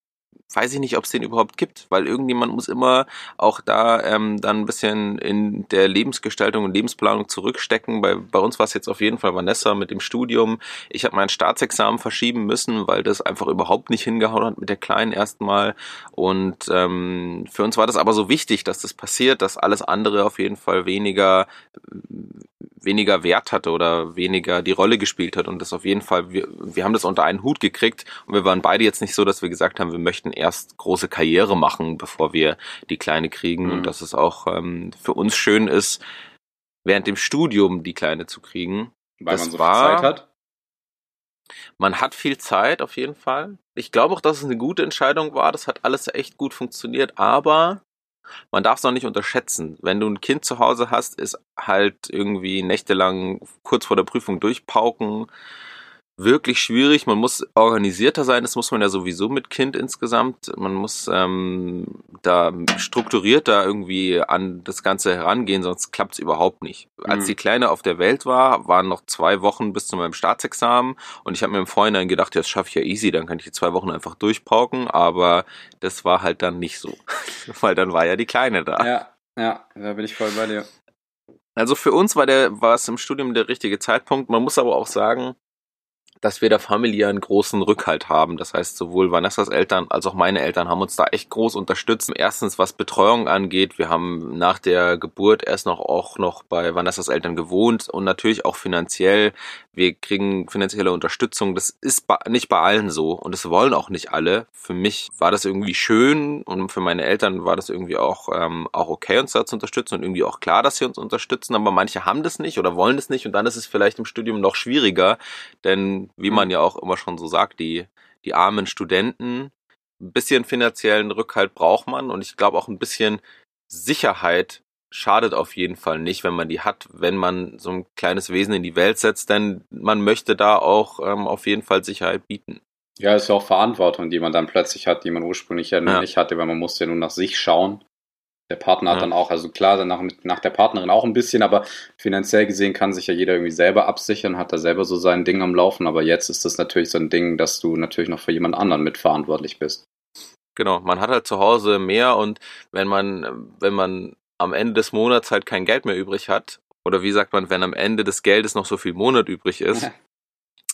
weiß ich nicht, ob es den überhaupt gibt, weil irgendjemand muss immer auch da ähm, dann ein bisschen in der Lebensgestaltung und Lebensplanung zurückstecken. Bei, bei uns war es jetzt auf jeden Fall Vanessa mit dem Studium. Ich habe mein Staatsexamen verschieben müssen, weil das einfach überhaupt nicht hingehauen hat mit der Kleinen erstmal. Und ähm, für uns war das aber so wichtig, dass das passiert, dass alles andere auf jeden Fall weniger weniger Wert hatte oder weniger die Rolle gespielt hat und das auf jeden Fall, wir, wir haben das unter einen Hut gekriegt und wir waren beide jetzt nicht so, dass wir gesagt haben, wir möchten erst große Karriere machen, bevor wir die Kleine kriegen mhm. und dass es auch ähm, für uns schön ist, während dem Studium die Kleine zu kriegen.
Weil das man so war, viel Zeit hat?
Man hat viel Zeit auf jeden Fall. Ich glaube auch, dass es eine gute Entscheidung war. Das hat alles echt gut funktioniert, aber man darf es noch nicht unterschätzen. Wenn du ein Kind zu Hause hast, ist halt irgendwie nächtelang kurz vor der Prüfung durchpauken wirklich schwierig. Man muss organisierter sein, das muss man ja sowieso mit Kind insgesamt. Man muss ähm, da strukturierter irgendwie an das Ganze herangehen, sonst klappt es überhaupt nicht. Mhm. Als die Kleine auf der Welt war, waren noch zwei Wochen bis zu meinem Staatsexamen und ich habe mir im Vorhinein gedacht, ja, das schaffe ich ja easy, dann kann ich die zwei Wochen einfach durchpauken, aber das war halt dann nicht so, weil dann war ja die Kleine da.
Ja, ja, da bin ich voll bei dir.
Also für uns war der, war es im Studium der richtige Zeitpunkt. Man muss aber auch sagen, dass wir da einen großen Rückhalt haben. Das heißt, sowohl Vanessas Eltern als auch meine Eltern haben uns da echt groß unterstützt. Erstens, was Betreuung angeht. Wir haben nach der Geburt erst noch auch noch bei Vanessas Eltern gewohnt und natürlich auch finanziell. Wir kriegen finanzielle Unterstützung. Das ist nicht bei allen so und das wollen auch nicht alle. Für mich war das irgendwie schön und für meine Eltern war das irgendwie auch, ähm, auch okay, uns da zu unterstützen und irgendwie auch klar, dass sie uns unterstützen. Aber manche haben das nicht oder wollen das nicht und dann ist es vielleicht im Studium noch schwieriger, denn wie man mhm. ja auch immer schon so sagt, die, die armen Studenten, ein bisschen finanziellen Rückhalt braucht man und ich glaube auch ein bisschen Sicherheit schadet auf jeden Fall nicht, wenn man die hat, wenn man so ein kleines Wesen in die Welt setzt, denn man möchte da auch ähm, auf jeden Fall Sicherheit bieten.
Ja, ist ja auch Verantwortung, die man dann plötzlich hat, die man ursprünglich ja, ja. nicht hatte, weil man musste ja nur nach sich schauen der Partner hat ja. dann auch, also klar, nach, nach der Partnerin auch ein bisschen, aber finanziell gesehen kann sich ja jeder irgendwie selber absichern, hat da selber so sein Ding am Laufen, aber jetzt ist das natürlich so ein Ding, dass du natürlich noch für jemand anderen mitverantwortlich bist.
Genau, man hat halt zu Hause mehr und wenn man, wenn man am Ende des Monats halt kein Geld mehr übrig hat, oder wie sagt man, wenn am Ende des Geldes noch so viel Monat übrig ist,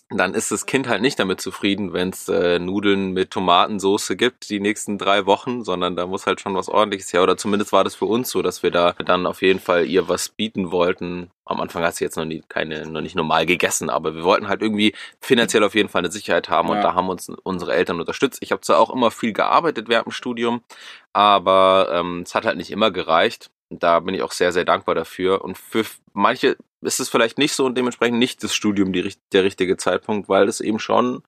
dann ist das Kind halt nicht damit zufrieden, wenn es äh, Nudeln mit Tomatensauce gibt die nächsten drei Wochen, sondern da muss halt schon was ordentliches her. Oder zumindest war das für uns so, dass wir da dann auf jeden Fall ihr was bieten wollten. Am Anfang hat sie jetzt noch nie keine, noch nicht normal gegessen, aber wir wollten halt irgendwie finanziell auf jeden Fall eine Sicherheit haben und ja. da haben uns unsere Eltern unterstützt. Ich habe zwar auch immer viel gearbeitet während dem Studium, aber ähm, es hat halt nicht immer gereicht. Da bin ich auch sehr, sehr dankbar dafür. Und für manche ist es vielleicht nicht so und dementsprechend nicht das Studium die, der richtige Zeitpunkt, weil es eben schon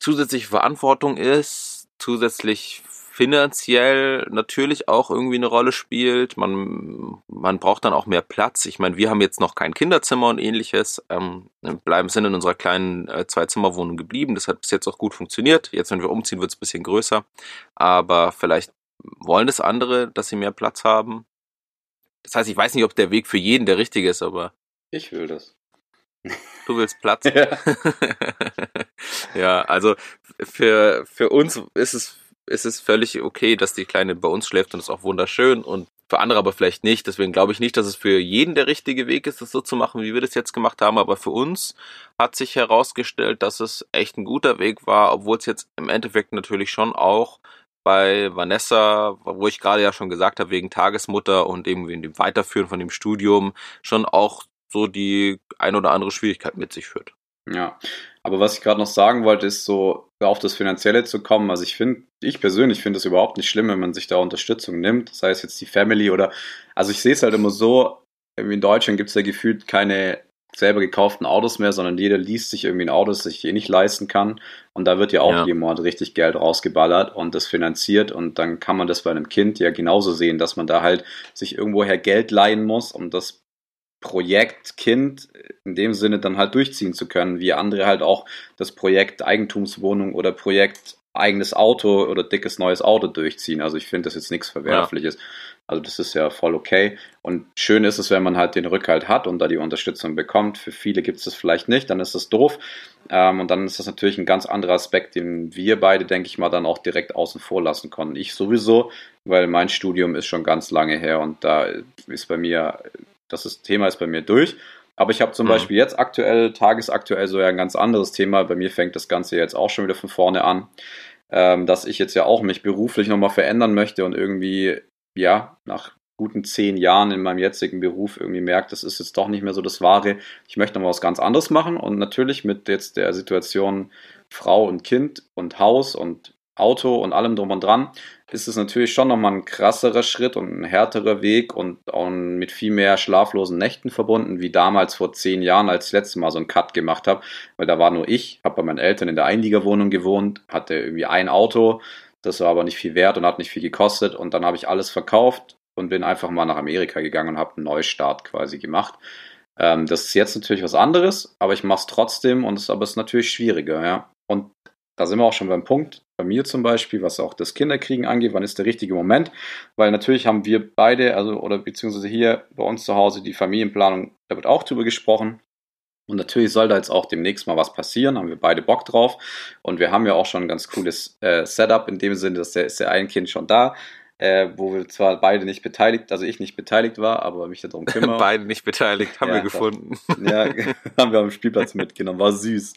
zusätzliche Verantwortung ist, zusätzlich finanziell natürlich auch irgendwie eine Rolle spielt. Man, man braucht dann auch mehr Platz. Ich meine, wir haben jetzt noch kein Kinderzimmer und ähnliches, ähm, bleiben sind in unserer kleinen äh, Zwei-Zimmer-Wohnung geblieben. Das hat bis jetzt auch gut funktioniert. Jetzt, wenn wir umziehen, wird es ein bisschen größer. Aber vielleicht wollen das andere, dass sie mehr Platz haben. Das heißt, ich weiß nicht, ob der Weg für jeden der richtige ist, aber.
Ich will das.
Du willst Platz. ja. ja, also für, für uns ist es, ist es völlig okay, dass die Kleine bei uns schläft und ist auch wunderschön und für andere aber vielleicht nicht. Deswegen glaube ich nicht, dass es für jeden der richtige Weg ist, das so zu machen, wie wir das jetzt gemacht haben. Aber für uns hat sich herausgestellt, dass es echt ein guter Weg war, obwohl es jetzt im Endeffekt natürlich schon auch bei Vanessa, wo ich gerade ja schon gesagt habe, wegen Tagesmutter und eben wegen dem Weiterführen von dem Studium schon auch so die ein oder andere Schwierigkeit mit sich führt.
Ja, Aber was ich gerade noch sagen wollte, ist so auf das Finanzielle zu kommen. Also ich finde, ich persönlich finde es überhaupt nicht schlimm, wenn man sich da Unterstützung nimmt, sei es jetzt die Family oder, also ich sehe es halt immer so, in Deutschland gibt es ja gefühlt keine selber gekauften Autos mehr, sondern jeder liest sich irgendwie ein Auto, das sich eh nicht leisten kann. Und da wird ja auch ja. jemand richtig Geld rausgeballert und das finanziert. Und dann kann man das bei einem Kind ja genauso sehen, dass man da halt sich irgendwoher Geld leihen muss, um das Projekt Kind in dem Sinne dann halt durchziehen zu können, wie andere halt auch das Projekt Eigentumswohnung oder Projekt eigenes Auto oder dickes neues Auto durchziehen. Also ich finde das jetzt nichts Verwerfliches. Ja. Also das ist ja voll okay. Und schön ist es, wenn man halt den Rückhalt hat und da die Unterstützung bekommt. Für viele gibt es das vielleicht nicht, dann ist das doof. Ähm, und dann ist das natürlich ein ganz anderer Aspekt, den wir beide, denke ich mal, dann auch direkt außen vor lassen konnten. Ich sowieso, weil mein Studium ist schon ganz lange her und da ist bei mir, das ist, Thema ist bei mir durch. Aber ich habe zum mhm. Beispiel jetzt aktuell, tagesaktuell so ja ein ganz anderes Thema. Bei mir fängt das Ganze jetzt auch schon wieder von vorne an, ähm, dass ich jetzt ja auch mich beruflich nochmal verändern möchte und irgendwie, ja, nach guten zehn Jahren in meinem jetzigen Beruf irgendwie merkt, das ist jetzt doch nicht mehr so das Wahre. Ich möchte noch was ganz anderes machen und natürlich mit jetzt der Situation Frau und Kind und Haus und Auto und allem drum und dran ist es natürlich schon nochmal ein krasserer Schritt und ein härterer Weg und auch mit viel mehr schlaflosen Nächten verbunden, wie damals vor zehn Jahren, als ich das letzte Mal so einen Cut gemacht habe, weil da war nur ich, habe bei meinen Eltern in der Einliegerwohnung gewohnt, hatte irgendwie ein Auto, das war aber nicht viel wert und hat nicht viel gekostet und dann habe ich alles verkauft und bin einfach mal nach Amerika gegangen und habe einen Neustart quasi gemacht. Ähm, das ist jetzt natürlich was anderes, aber ich mache es trotzdem und es ist natürlich schwieriger, ja. Und da sind wir auch schon beim Punkt, bei mir zum Beispiel, was auch das Kinderkriegen angeht, wann ist der richtige Moment? Weil natürlich haben wir beide, also oder beziehungsweise hier bei uns zu Hause die Familienplanung, da wird auch drüber gesprochen. Und natürlich soll da jetzt auch demnächst mal was passieren, haben wir beide Bock drauf. Und wir haben ja auch schon ein ganz cooles äh, Setup in dem Sinne, dass der ist ja ein Kind schon da äh, wo wir zwar beide nicht beteiligt, also ich nicht beteiligt war, aber mich darum kümmere.
beide nicht beteiligt, haben ja, wir gefunden.
ja, haben wir am Spielplatz mitgenommen, war süß.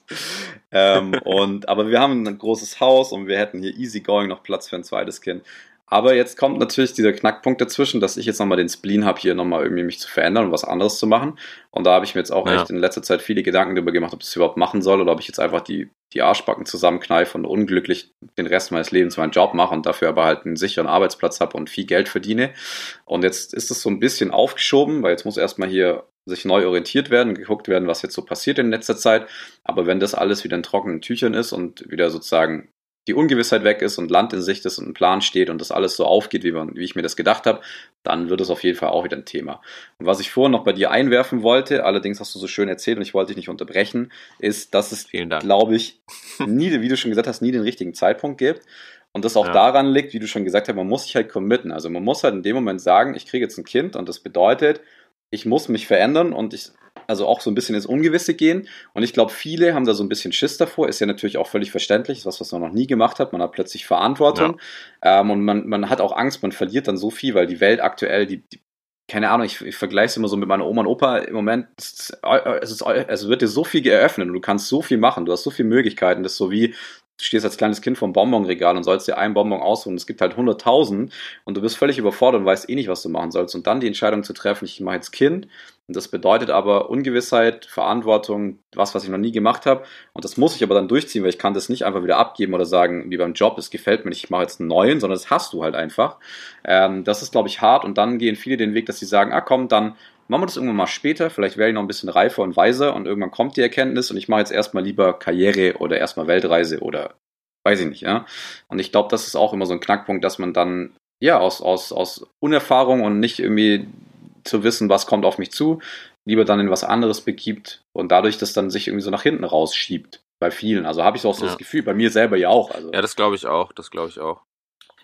Ähm, und, aber wir haben ein großes Haus und wir hätten hier easy going noch Platz für ein zweites Kind. Aber jetzt kommt natürlich dieser Knackpunkt dazwischen, dass ich jetzt nochmal den Spleen habe, hier nochmal irgendwie mich zu verändern und was anderes zu machen. Und da habe ich mir jetzt auch ja. echt in letzter Zeit viele Gedanken darüber gemacht, ob ich das überhaupt machen soll oder ob ich jetzt einfach die, die Arschbacken zusammenkneife und unglücklich den Rest meines Lebens meinen Job mache und dafür aber halt einen sicheren Arbeitsplatz habe und viel Geld verdiene. Und jetzt ist es so ein bisschen aufgeschoben, weil jetzt muss erstmal hier sich neu orientiert werden, geguckt werden, was jetzt so passiert in letzter Zeit. Aber wenn das alles wieder in trockenen Tüchern ist und wieder sozusagen die Ungewissheit weg ist und Land in Sicht ist und ein Plan steht und das alles so aufgeht, wie, man, wie ich mir das gedacht habe, dann wird es auf jeden Fall auch wieder ein Thema. Und was ich vorhin noch bei dir einwerfen wollte, allerdings hast du so schön erzählt und ich wollte dich nicht unterbrechen, ist, dass es, glaube ich, nie, wie du schon gesagt hast, nie den richtigen Zeitpunkt gibt. Und das auch ja. daran liegt, wie du schon gesagt hast, man muss sich halt committen. Also man muss halt in dem Moment sagen, ich kriege jetzt ein Kind und das bedeutet, ich muss mich verändern und ich also auch so ein bisschen ins Ungewisse gehen. Und ich glaube, viele haben da so ein bisschen Schiss davor. Ist ja natürlich auch völlig verständlich, ist was, was man noch nie gemacht hat. Man hat plötzlich Verantwortung ja. ähm, und man, man hat auch Angst, man verliert dann so viel, weil die Welt aktuell, die, die keine Ahnung, ich, ich vergleiche es immer so mit meiner Oma und Opa im Moment. Es, ist, es wird dir so viel geöffnet und du kannst so viel machen. Du hast so viele Möglichkeiten. Das ist so wie, du stehst als kleines Kind einem Bonbonregal und sollst dir einen Bonbon aussuchen. Es gibt halt 100.000 und du bist völlig überfordert und weißt eh nicht, was du machen sollst. Und dann die Entscheidung zu treffen, ich mache jetzt Kind. Und das bedeutet aber Ungewissheit, Verantwortung, was, was ich noch nie gemacht habe. Und das muss ich aber dann durchziehen, weil ich kann das nicht einfach wieder abgeben oder sagen, wie beim Job, es gefällt mir nicht, ich mache jetzt einen neuen, sondern das hast du halt einfach. Ähm, das ist, glaube ich, hart. Und dann gehen viele den Weg, dass sie sagen, ah komm, dann machen wir das irgendwann mal später, vielleicht werde ich noch ein bisschen reifer und weiser und irgendwann kommt die Erkenntnis und ich mache jetzt erstmal lieber Karriere oder erstmal Weltreise oder weiß ich nicht, ja. Und ich glaube, das ist auch immer so ein Knackpunkt, dass man dann ja aus, aus, aus Unerfahrung und nicht irgendwie zu wissen, was kommt auf mich zu, lieber dann in was anderes begibt und dadurch das dann sich irgendwie so nach hinten rausschiebt. Bei vielen. Also habe ich auch so ja. das Gefühl, bei mir selber ja auch. Also.
Ja, das glaube ich auch, das glaube ich auch.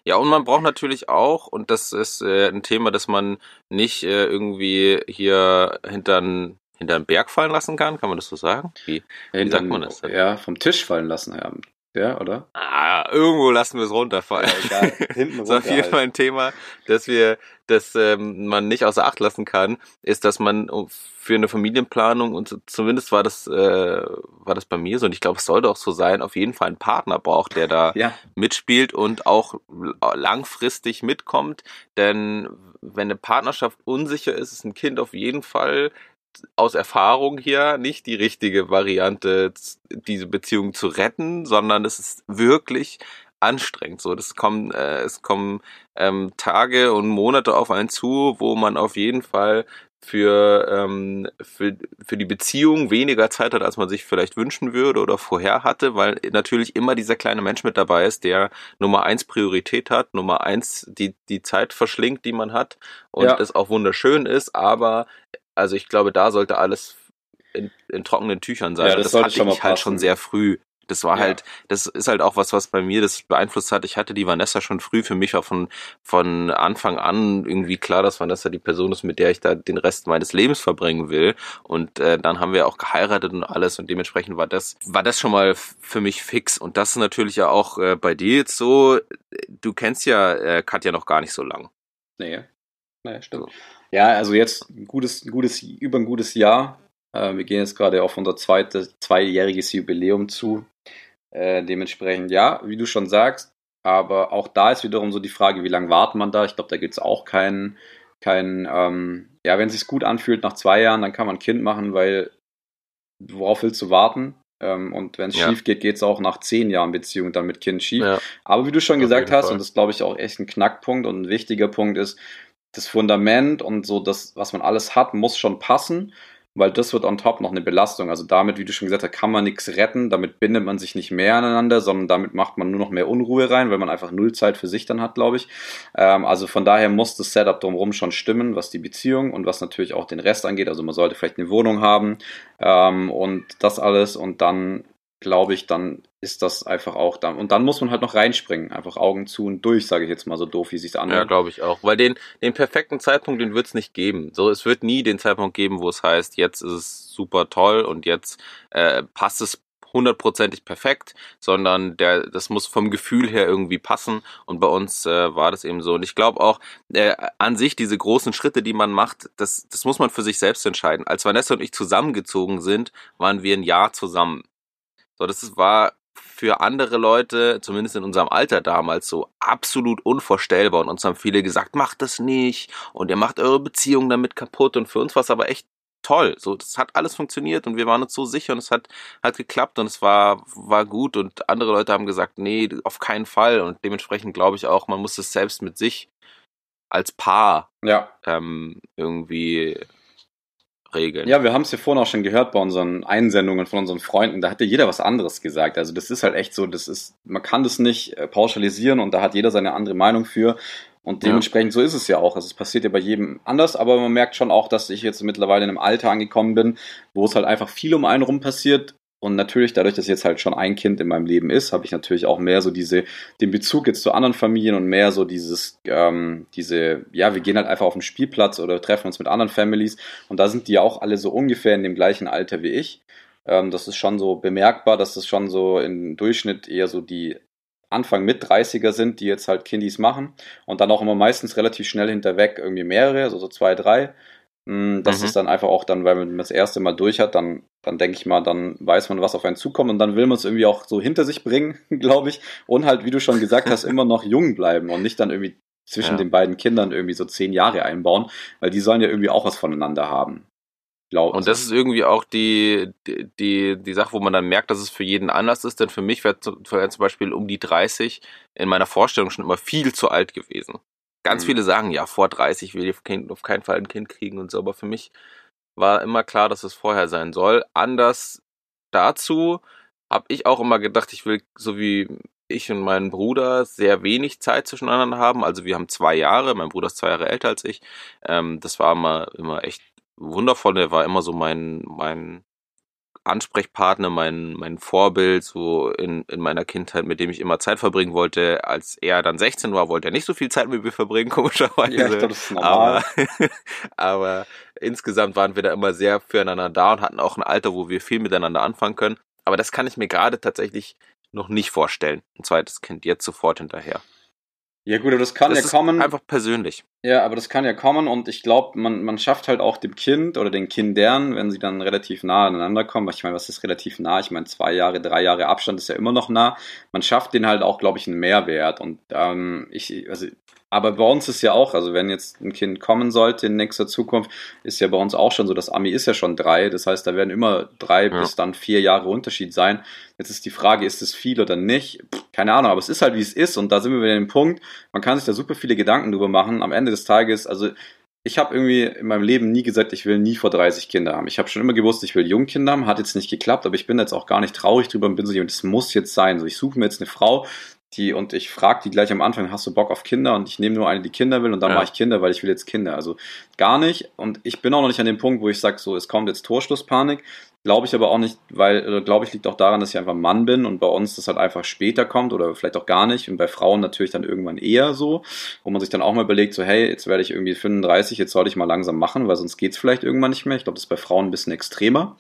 Ja, und man braucht natürlich auch, und das ist äh, ein Thema, das man nicht äh, irgendwie hier hinter hinter einen Berg fallen lassen kann, kann man das so sagen? Wie,
wie sagt man das? Denn? Ja, vom Tisch fallen lassen, ja. Ja, oder?
Ah, irgendwo lassen wir es runterfallen. Ja, egal. Hinten runter, das ist auf jeden halt. Fall ein Thema, dass wir, dass ähm, man nicht außer Acht lassen kann, ist, dass man für eine Familienplanung und zumindest war das, äh, war das bei mir so und ich glaube, es sollte auch so sein, auf jeden Fall einen Partner braucht, der da ja. mitspielt und auch langfristig mitkommt. Denn wenn eine Partnerschaft unsicher ist, ist ein Kind auf jeden Fall aus Erfahrung hier nicht die richtige Variante, diese Beziehung zu retten, sondern es ist wirklich anstrengend. So, das kommen, äh, es kommen ähm, Tage und Monate auf einen zu, wo man auf jeden Fall für, ähm, für, für die Beziehung weniger Zeit hat, als man sich vielleicht wünschen würde oder vorher hatte, weil natürlich immer dieser kleine Mensch mit dabei ist, der Nummer eins Priorität hat, Nummer eins die, die Zeit verschlingt, die man hat und
Ja.
das auch wunderschön ist, aber also ich glaube, da sollte alles in, in trockenen Tüchern sein.
Ja, das
das hatte
schon
ich halt schon sehr früh. Das war
Ja.
halt, das ist halt auch was, was bei mir das beeinflusst hat. Ich hatte die Vanessa schon früh. Für mich war von, von Anfang an irgendwie klar, dass Vanessa die Person ist, mit der ich da den Rest meines Lebens verbringen will. Und äh, dann haben wir auch geheiratet und alles und dementsprechend war das, war das schon mal für mich fix. Und das ist natürlich ja auch äh, bei dir jetzt so. Du kennst ja äh, Katja noch gar nicht so lang.
Nee. Nee, stimmt. Ja, also jetzt ein gutes, ein gutes, über ein gutes Jahr. Äh, wir gehen jetzt gerade auf unser zweites, zweijähriges Jubiläum zu. Äh, dementsprechend, ja, wie du schon sagst, aber auch da ist wiederum so die Frage, wie lange wartet man da? Ich glaube, da gibt es auch keinen, keinen, ähm, ja, wenn es sich gut anfühlt nach zwei Jahren, dann kann man ein Kind machen, weil worauf willst du warten? Ähm, und wenn es
Ja.
schief geht, geht es auch nach zehn Jahren Beziehung dann mit Kind schief.
Ja.
Aber wie du schon
Auf
gesagt hast,
Fall.
und das glaube ich auch echt ein Knackpunkt und ein wichtiger Punkt ist, das Fundament und so das, was man alles hat, muss schon passen, weil das wird on top noch eine Belastung. Also damit, wie du schon gesagt hast, kann man nichts retten, damit bindet man sich nicht mehr aneinander, sondern damit macht man nur noch mehr Unruhe rein, weil man einfach null Zeit für sich dann hat, glaube ich. Ähm, also von daher muss das Setup drumherum schon stimmen, was die Beziehung und was natürlich auch den Rest angeht. Also man sollte vielleicht eine Wohnung haben ähm, und das alles und dann glaube ich, dann ist das einfach auch da. Und dann muss man halt noch reinspringen. Einfach Augen zu und durch, sage ich jetzt mal so doof, wie es sich
Ja,
anhört.
glaube ich auch. Weil den, den perfekten Zeitpunkt, den wird es nicht geben. So, es wird nie den Zeitpunkt geben, wo es heißt, jetzt ist es super toll und jetzt äh, passt es hundertprozentig perfekt, sondern der, das muss vom Gefühl her irgendwie passen. Und bei uns äh, war das eben so. Und ich glaube auch, äh, an sich diese großen Schritte, die man macht, das, das muss man für sich selbst entscheiden. Als Vanessa und ich zusammengezogen sind, waren wir ein Jahr zusammen. So, das war für andere Leute, zumindest in unserem Alter damals, so absolut unvorstellbar. Und uns haben viele gesagt, macht das nicht und ihr macht eure Beziehung damit kaputt. Und für uns war es aber echt toll. So, das hat alles funktioniert und wir waren uns so sicher und es hat, hat geklappt und es war, war gut. Und andere Leute haben gesagt, nee, auf keinen Fall. Und dementsprechend glaube ich auch, man muss es selbst mit sich als Paar
Ja.
ähm, irgendwie regeln.
Ja, wir haben es ja vorhin auch schon gehört bei unseren Einsendungen von unseren Freunden. Da hat ja jeder was anderes gesagt. Also das ist halt echt so, das ist, man kann das nicht äh, pauschalisieren und da hat jeder seine andere Meinung für. Und
Ja.
dementsprechend so ist es ja auch. Also es passiert ja bei jedem anders, aber man merkt schon auch, dass ich jetzt mittlerweile in einem Alter angekommen bin, wo es halt einfach viel um einen rum passiert. Und natürlich, dadurch, dass jetzt halt schon ein Kind in meinem Leben ist, habe ich natürlich auch mehr so diese, den Bezug jetzt zu anderen Familien und mehr so dieses, ähm, diese, ja, wir gehen halt einfach auf den Spielplatz oder treffen uns mit anderen Families und da sind die auch alle so ungefähr in dem gleichen Alter wie ich. Ähm, das ist schon so bemerkbar, dass das schon so im Durchschnitt eher so die Anfang mit 30er sind, die jetzt halt Kindis machen und dann auch immer meistens relativ schnell hinterweg irgendwie mehrere, also so zwei, drei. Mm, Das
Mhm.
ist dann einfach auch dann, weil man das erste Mal durch hat, dann, dann denke ich mal, dann weiß man, was auf einen zukommt und dann will man es irgendwie auch so hinter sich bringen, glaube ich. Und halt, wie du schon gesagt hast, immer noch jung bleiben und nicht dann irgendwie zwischen
Ja.
den beiden Kindern irgendwie so zehn Jahre einbauen, weil die sollen ja irgendwie auch was voneinander haben. Glaub,
Und das ist irgendwie auch die, die, die Sache, wo man dann merkt, dass es für jeden anders ist. Denn für mich wäre zum Beispiel um die 30 in meiner Vorstellung schon immer viel zu alt gewesen. Ganz
Mhm.
viele sagen, ja, vor 30 will ich auf keinen- auf keinen Fall ein Kind kriegen und so. Aber für mich war immer klar, dass es vorher sein soll. Anders dazu habe ich auch immer gedacht, ich will, so wie ich und mein Bruder, sehr wenig Zeit zwischeneinander haben. Also wir haben zwei Jahre, mein Bruder ist zwei Jahre älter als ich. Ähm, das war immer, immer echt wundervoll. Der war immer so mein, mein Ansprechpartner, mein, mein Vorbild, so in, in meiner Kindheit, mit dem ich immer Zeit verbringen wollte. Als er dann 16 war, wollte er nicht so viel Zeit mit mir verbringen, komischerweise.
Ja, ich glaube, das ist normal.
aber, aber insgesamt waren wir da immer sehr füreinander da und hatten auch ein Alter, wo wir viel miteinander anfangen können. Aber das kann ich mir gerade tatsächlich noch nicht vorstellen. Ein zweites Kind jetzt sofort hinterher.
Ja gut, aber das kann
das
ja kommen.
einfach persönlich.
Ja, aber das kann ja kommen und ich glaube, man, man schafft halt auch dem Kind oder den Kindern, wenn sie dann relativ nah aneinander kommen, weil ich meine, was ist relativ nah? Ich meine, zwei Jahre, drei Jahre Abstand ist ja immer noch nah. Man schafft denen halt auch, glaube ich, einen Mehrwert und ähm, ich, also Aber bei uns ist ja auch, also wenn jetzt ein Kind kommen sollte in nächster Zukunft, ist ja bei uns auch schon so, das Ami ist ja schon drei. Das heißt, da werden immer drei ja. bis dann vier Jahre Unterschied sein. Jetzt ist die Frage, ist es viel oder nicht? Keine Ahnung, aber es ist halt wie es ist und da sind wir wieder an dem Punkt, man kann sich da super viele Gedanken drüber machen. Am Ende des Tages, also ich habe irgendwie in meinem Leben nie gesagt, ich will nie vor 30 Kinder haben. Ich habe schon immer gewusst, ich will Jungkinder haben, hat jetzt nicht geklappt, aber ich bin jetzt auch gar nicht traurig drüber und bin so, das muss jetzt sein. So, ich suche mir jetzt eine Frau, die und ich frage die gleich am Anfang, hast du Bock auf Kinder? Und ich nehme nur eine, die Kinder will und dann ja. mache ich Kinder, weil ich will jetzt Kinder. Also gar nicht. Und ich bin auch noch nicht an dem Punkt, wo ich sage, so, es kommt jetzt Torschlusspanik. Glaube ich aber auch nicht, weil, glaube ich, liegt auch daran, dass ich einfach Mann bin und bei uns das halt einfach später kommt oder vielleicht auch gar nicht und bei Frauen natürlich dann irgendwann eher so, wo man sich dann auch mal überlegt, so, hey, jetzt werde ich irgendwie 35, jetzt sollte ich mal langsam machen, weil sonst geht's vielleicht irgendwann nicht mehr. Ich glaube, das ist bei Frauen ein bisschen extremer.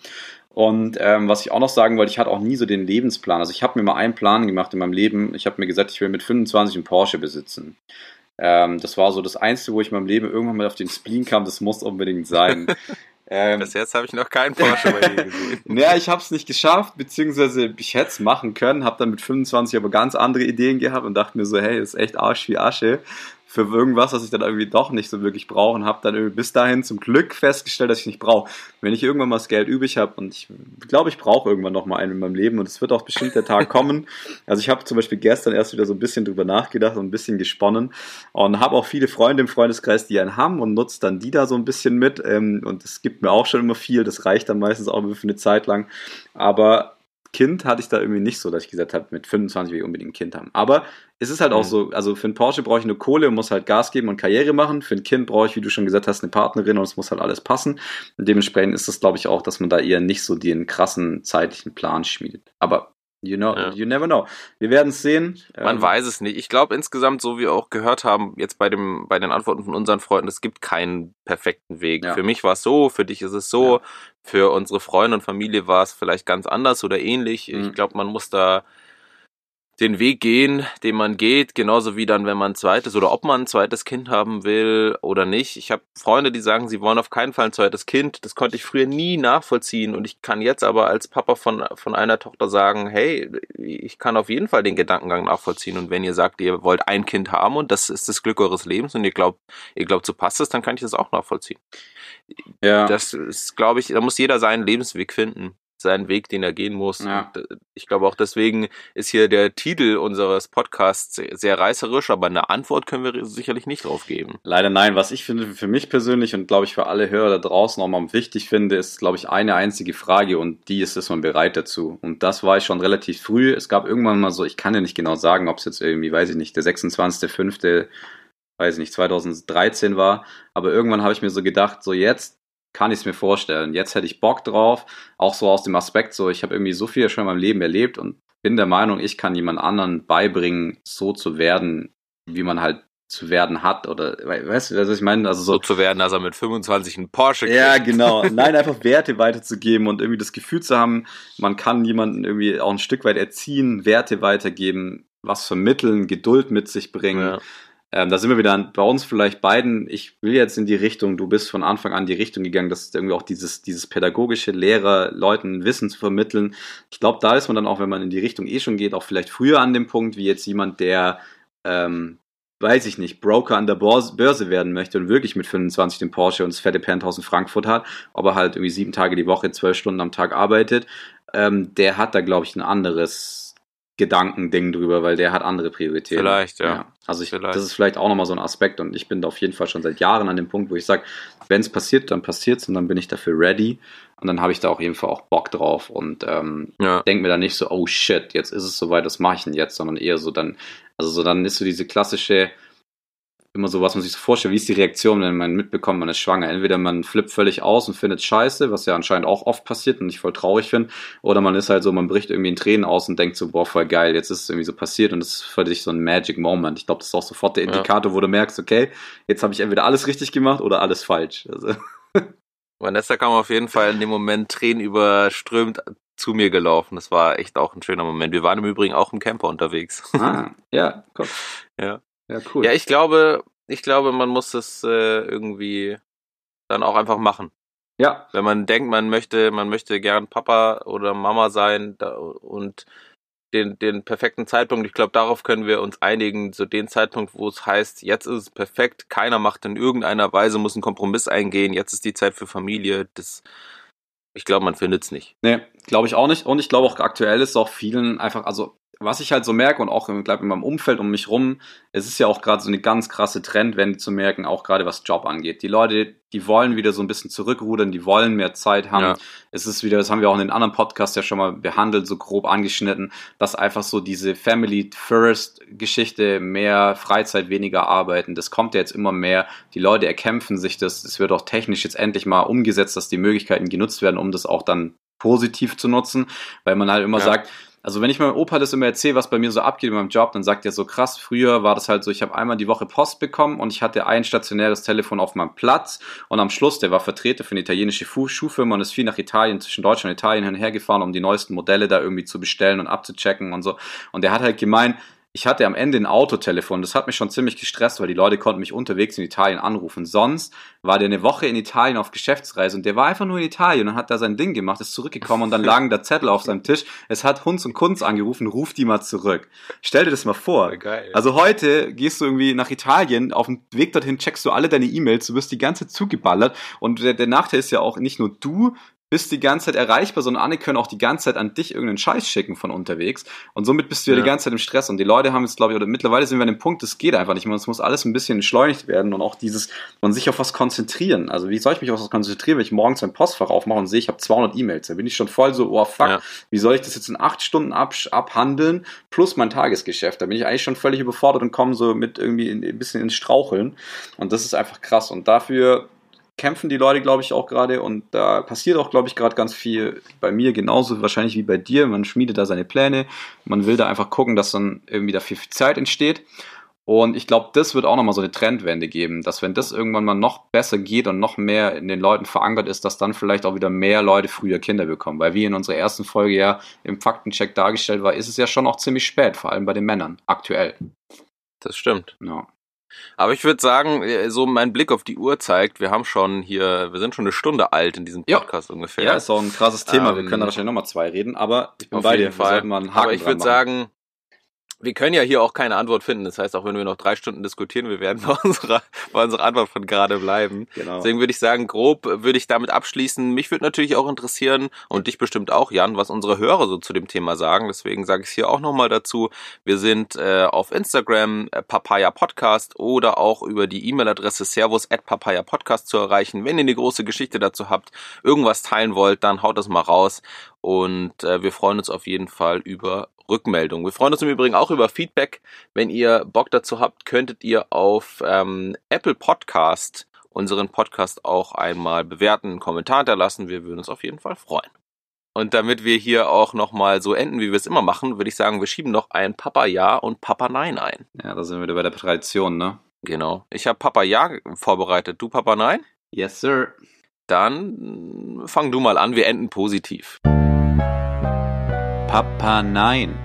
Und ähm, was ich auch noch sagen wollte, ich hatte auch nie so den Lebensplan. Also ich habe mir mal einen Plan gemacht in meinem Leben. Ich habe mir gesagt, ich will mit 25 einen Porsche besitzen. Ähm, das war so das Einzige, wo ich in meinem Leben irgendwann mal auf den Spleen kam. Das muss unbedingt sein.
Ähm, Bis jetzt habe ich noch keinen Porsche bei dir gesehen.
naja, ich habe es nicht geschafft, beziehungsweise ich hätte es machen können, habe dann mit 25 aber ganz andere Ideen gehabt und dachte mir so, hey, ist echt Arsch wie Asche für irgendwas, was ich dann irgendwie doch nicht so wirklich brauche und habe dann irgendwie bis dahin zum Glück festgestellt, dass ich nicht brauche. Wenn ich irgendwann mal das Geld übrig habe und ich glaube, ich brauche irgendwann noch mal einen in meinem Leben und es wird auch bestimmt der Tag kommen. Also ich habe zum Beispiel gestern erst wieder so ein bisschen drüber nachgedacht und ein bisschen gesponnen und habe auch viele Freunde im Freundeskreis, die einen haben und nutzt dann die da so ein bisschen mit ähm, und es gibt mir auch schon immer viel, das reicht dann meistens auch für eine Zeit lang, aber Kind hatte ich da irgendwie nicht so, dass ich gesagt habe, mit 25 will ich unbedingt ein Kind haben. Aber es ist halt mhm. auch so, also für einen Porsche brauche ich nur Kohle und muss halt Gas geben und Karriere machen. Für ein Kind brauche ich, wie du schon gesagt hast, eine Partnerin und es muss halt alles passen. Und dementsprechend ist das, glaube ich, auch, dass man da eher nicht so den krassen zeitlichen Plan schmiedet. Aber You know, ja. you never know. Wir werden es sehen.
Man ähm, weiß es nicht. Ich glaube insgesamt, so wie wir auch gehört haben, jetzt bei dem, bei den Antworten von unseren Freunden, es gibt keinen perfekten Weg. Ja. Für mich war es so, für dich ist es so, ja. für unsere Freunde und Familie war es vielleicht ganz anders oder ähnlich. Mhm. Ich glaube, man muss da den Weg gehen, den man geht, genauso wie dann, wenn man ein zweites oder ob man ein zweites Kind haben will oder nicht. Ich habe Freunde, die sagen, sie wollen auf keinen Fall ein zweites Kind. Das konnte ich früher nie nachvollziehen und ich kann jetzt aber als Papa von, von einer Tochter sagen, hey, ich kann auf jeden Fall den Gedankengang nachvollziehen und wenn ihr sagt, ihr wollt ein Kind haben und das ist das Glück eures Lebens und ihr glaubt, ihr glaubt, so passt es, dann kann ich das auch nachvollziehen. Ja. Das ist, glaube ich, da muss jeder seinen Lebensweg finden seinen Weg, den er gehen muss. Ja. Und äh, ich glaube auch deswegen ist hier der Titel unseres Podcasts sehr reißerisch, aber eine Antwort können wir sicherlich nicht drauf geben.
Leider nein. Was ich finde für mich persönlich und glaube ich für alle Hörer da draußen nochmal wichtig finde, ist glaube ich eine einzige Frage und die ist, ist man bereit dazu? Und das war ich schon relativ früh. Es gab irgendwann mal so, ich kann ja nicht genau sagen, ob es jetzt irgendwie, weiß ich nicht, der 26.05., weiß ich nicht, 2013 war, aber irgendwann habe ich mir so gedacht, so jetzt kann ich es mir vorstellen. Jetzt hätte ich Bock drauf, auch so aus dem Aspekt, so ich habe irgendwie so viel schon in meinem Leben erlebt und bin der Meinung, ich kann jemand anderen beibringen, so zu werden, wie man halt zu werden hat oder weißt du, was ich meine? Also
so, so zu werden, dass er mit 25 einen Porsche
kriegt. Ja, genau. Nein, einfach Werte weiterzugeben und irgendwie das Gefühl zu haben, man kann jemanden irgendwie auch ein Stück weit erziehen, Werte weitergeben, was vermitteln, Geduld mit sich bringen. Ja. Ähm, da sind wir wieder bei uns vielleicht beiden. Ich will jetzt in die Richtung, du bist von Anfang an die Richtung gegangen, dass irgendwie auch dieses, dieses pädagogische Lehrer, Leuten Wissen zu vermitteln. Ich glaube, da ist man dann auch, wenn man in die Richtung eh schon geht, auch vielleicht früher an dem Punkt, wie jetzt jemand, der, ähm, weiß ich nicht, Broker an der Börse werden möchte und wirklich mit 25 den Porsche und das fette Penthouse in Frankfurt hat, aber halt irgendwie sieben Tage die Woche, zwölf Stunden am Tag arbeitet, ähm, der hat da, glaube ich, ein anderes Gedankending drüber, weil der hat andere Prioritäten.
Vielleicht, ja. ja.
Also ich, vielleicht. das ist vielleicht auch nochmal so ein Aspekt und ich bin da auf jeden Fall schon seit Jahren an dem Punkt, wo ich sage, wenn es passiert, dann passiert es und dann bin ich dafür ready und dann habe ich da auf jeden Fall auch Bock drauf und ähm, ja. denke mir dann nicht so, oh shit, jetzt ist es soweit, das mache ich denn jetzt, sondern eher so dann, also so dann ist so diese klassische, immer so, was man sich so vorstellt, wie ist die Reaktion, wenn man mitbekommt, man ist schwanger. Entweder man flippt völlig aus und findet scheiße, was ja anscheinend auch oft passiert und ich voll traurig finde, oder man ist halt so, man bricht irgendwie in Tränen aus und denkt so, boah, voll geil, jetzt ist es irgendwie so passiert und das ist für dich so ein Magic Moment. Ich glaube, das ist auch sofort der Indikator, ja. wo du merkst, okay, jetzt habe ich entweder alles richtig gemacht oder alles falsch. Also.
Vanessa kam auf jeden Fall in dem Moment Tränen überströmt zu mir gelaufen. Das war echt auch ein schöner Moment. Wir waren im Übrigen auch im Camper unterwegs.
Ah, ja,
komm. Ja. Ja, cool. Ja, ich glaube, ich glaube, man muss das äh, irgendwie dann auch einfach machen.
Ja.
Wenn man denkt, man möchte, man möchte gern Papa oder Mama sein da, und den, den perfekten Zeitpunkt. Ich glaube, darauf können wir uns einigen, so den Zeitpunkt, wo es heißt, jetzt ist es perfekt, keiner macht in irgendeiner Weise, muss einen Kompromiss eingehen, jetzt ist die Zeit für Familie. Das, ich glaube, man findet es nicht.
Nee, glaube ich auch nicht. Und ich glaube auch aktuell ist auch vielen einfach, also was ich halt so merke und auch in, glaub, in meinem Umfeld um mich rum, es ist ja auch gerade so eine ganz krasse Trendwende zu merken, auch gerade was Job angeht. Die Leute, die wollen wieder so ein bisschen zurückrudern, die wollen mehr Zeit haben. Ja. Es ist wieder, das haben wir auch in den anderen Podcasts ja schon mal behandelt, so grob angeschnitten, dass einfach so diese Family First Geschichte, mehr Freizeit, weniger arbeiten, das kommt ja jetzt immer mehr. Die Leute erkämpfen sich das. Es wird auch technisch jetzt endlich mal umgesetzt, dass die Möglichkeiten genutzt werden, um das auch dann positiv zu nutzen, weil man halt immer ja. sagt, also wenn ich meinem Opa das immer erzähle, was bei mir so abgeht in meinem Job, dann sagt er so krass, früher war das halt so, ich habe einmal die Woche Post bekommen und ich hatte ein stationäres Telefon auf meinem Platz und am Schluss, der war Vertreter für eine italienische Schuhfirma und ist viel nach Italien, zwischen Deutschland und Italien hin und her gefahren, um die neuesten Modelle da irgendwie zu bestellen und abzuchecken und so. Und der hat halt gemeint, ich hatte am Ende ein Autotelefon. Das hat mich schon ziemlich gestresst, weil die Leute konnten mich unterwegs in Italien anrufen. Sonst war der eine Woche in Italien auf Geschäftsreise und der war einfach nur in Italien und hat da sein Ding gemacht, ist zurückgekommen und dann lagen da Zettel auf seinem Tisch. Es hat Hunds und Kunz angerufen, ruf die mal zurück. Stell dir das mal vor. Geil. Also heute gehst du irgendwie nach Italien, auf dem Weg dorthin checkst du alle deine E-Mails, du wirst die ganze zugeballert und der, der Nachteil ist ja auch nicht nur du bist die ganze Zeit erreichbar, sondern andere können auch die ganze Zeit an dich irgendeinen Scheiß schicken von unterwegs. Und somit bist du ja, ja die ganze Zeit im Stress. Und die Leute haben jetzt, glaube ich, oder mittlerweile sind wir an dem Punkt, das geht einfach nicht mehr. Es muss alles ein bisschen entschleunigt werden und auch dieses, man sich auf was konzentrieren. Also wie soll ich mich auf was konzentrieren, wenn ich morgens mein Postfach aufmache und sehe, ich habe 200 E-Mails. Da bin ich schon voll so, oh fuck, ja. wie soll ich das jetzt in acht Stunden ab, abhandeln, plus mein Tagesgeschäft. Da bin ich eigentlich schon völlig überfordert und komme so mit irgendwie ein bisschen ins Straucheln. Und das ist einfach krass. Und dafür kämpfen die Leute, glaube ich, auch gerade und da passiert auch, glaube ich, gerade ganz viel bei mir genauso wahrscheinlich wie bei dir. Man schmiedet da seine Pläne, man will da einfach gucken, dass dann irgendwie da viel Zeit entsteht. Und ich glaube, das wird auch nochmal so eine Trendwende geben, dass wenn das irgendwann mal noch besser geht und noch mehr in den Leuten verankert ist, dass dann vielleicht auch wieder mehr Leute früher Kinder bekommen. Weil wie in unserer ersten Folge ja im Faktencheck dargestellt war, ist es ja schon auch ziemlich spät, vor allem bei den Männern, aktuell.
Das stimmt. Ja. Aber ich würde sagen, äh, so mein Blick auf die Uhr zeigt, wir haben schon hier, wir sind schon eine Stunde alt in diesem Podcast
ja.
ungefähr.
Ja, ist auch ein krasses Thema. Ähm, wir können da wahrscheinlich nochmal zwei reden, aber ich bin bei dir.
Fall. aber ich würde sagen, wir können ja hier auch keine Antwort finden. Das heißt, auch wenn wir noch drei Stunden diskutieren, wir werden bei unserer, bei unserer Antwort von gerade bleiben. Genau. Deswegen würde ich sagen, grob würde ich damit abschließen. Mich würde natürlich auch interessieren und dich bestimmt auch, Jan, was unsere Hörer so zu dem Thema sagen. Deswegen sage ich es hier auch nochmal dazu. Wir sind äh, auf Instagram äh, Papaya Podcast oder auch über die E-Mail-Adresse servus at papaya podcast zu erreichen. Wenn ihr eine große Geschichte dazu habt, irgendwas teilen wollt, dann haut das mal raus. Und äh, wir freuen uns auf jeden Fall über Rückmeldung. Wir freuen uns im Übrigen auch über Feedback. Wenn ihr Bock dazu habt, könntet ihr auf ähm, Apple Podcast unseren Podcast auch einmal bewerten, einen Kommentar hinterlassen. Wir würden uns auf jeden Fall freuen. Und damit wir hier auch nochmal so enden, wie wir es immer machen, würde ich sagen, wir schieben noch ein Papa Ja und Papa Nein ein.
Ja, da sind wir wieder bei der Tradition, ne?
Genau. Ich habe Papa Ja vorbereitet. Du Papa Nein?
Yes, sir.
Dann fang du mal an, wir enden positiv.
Papa Nein.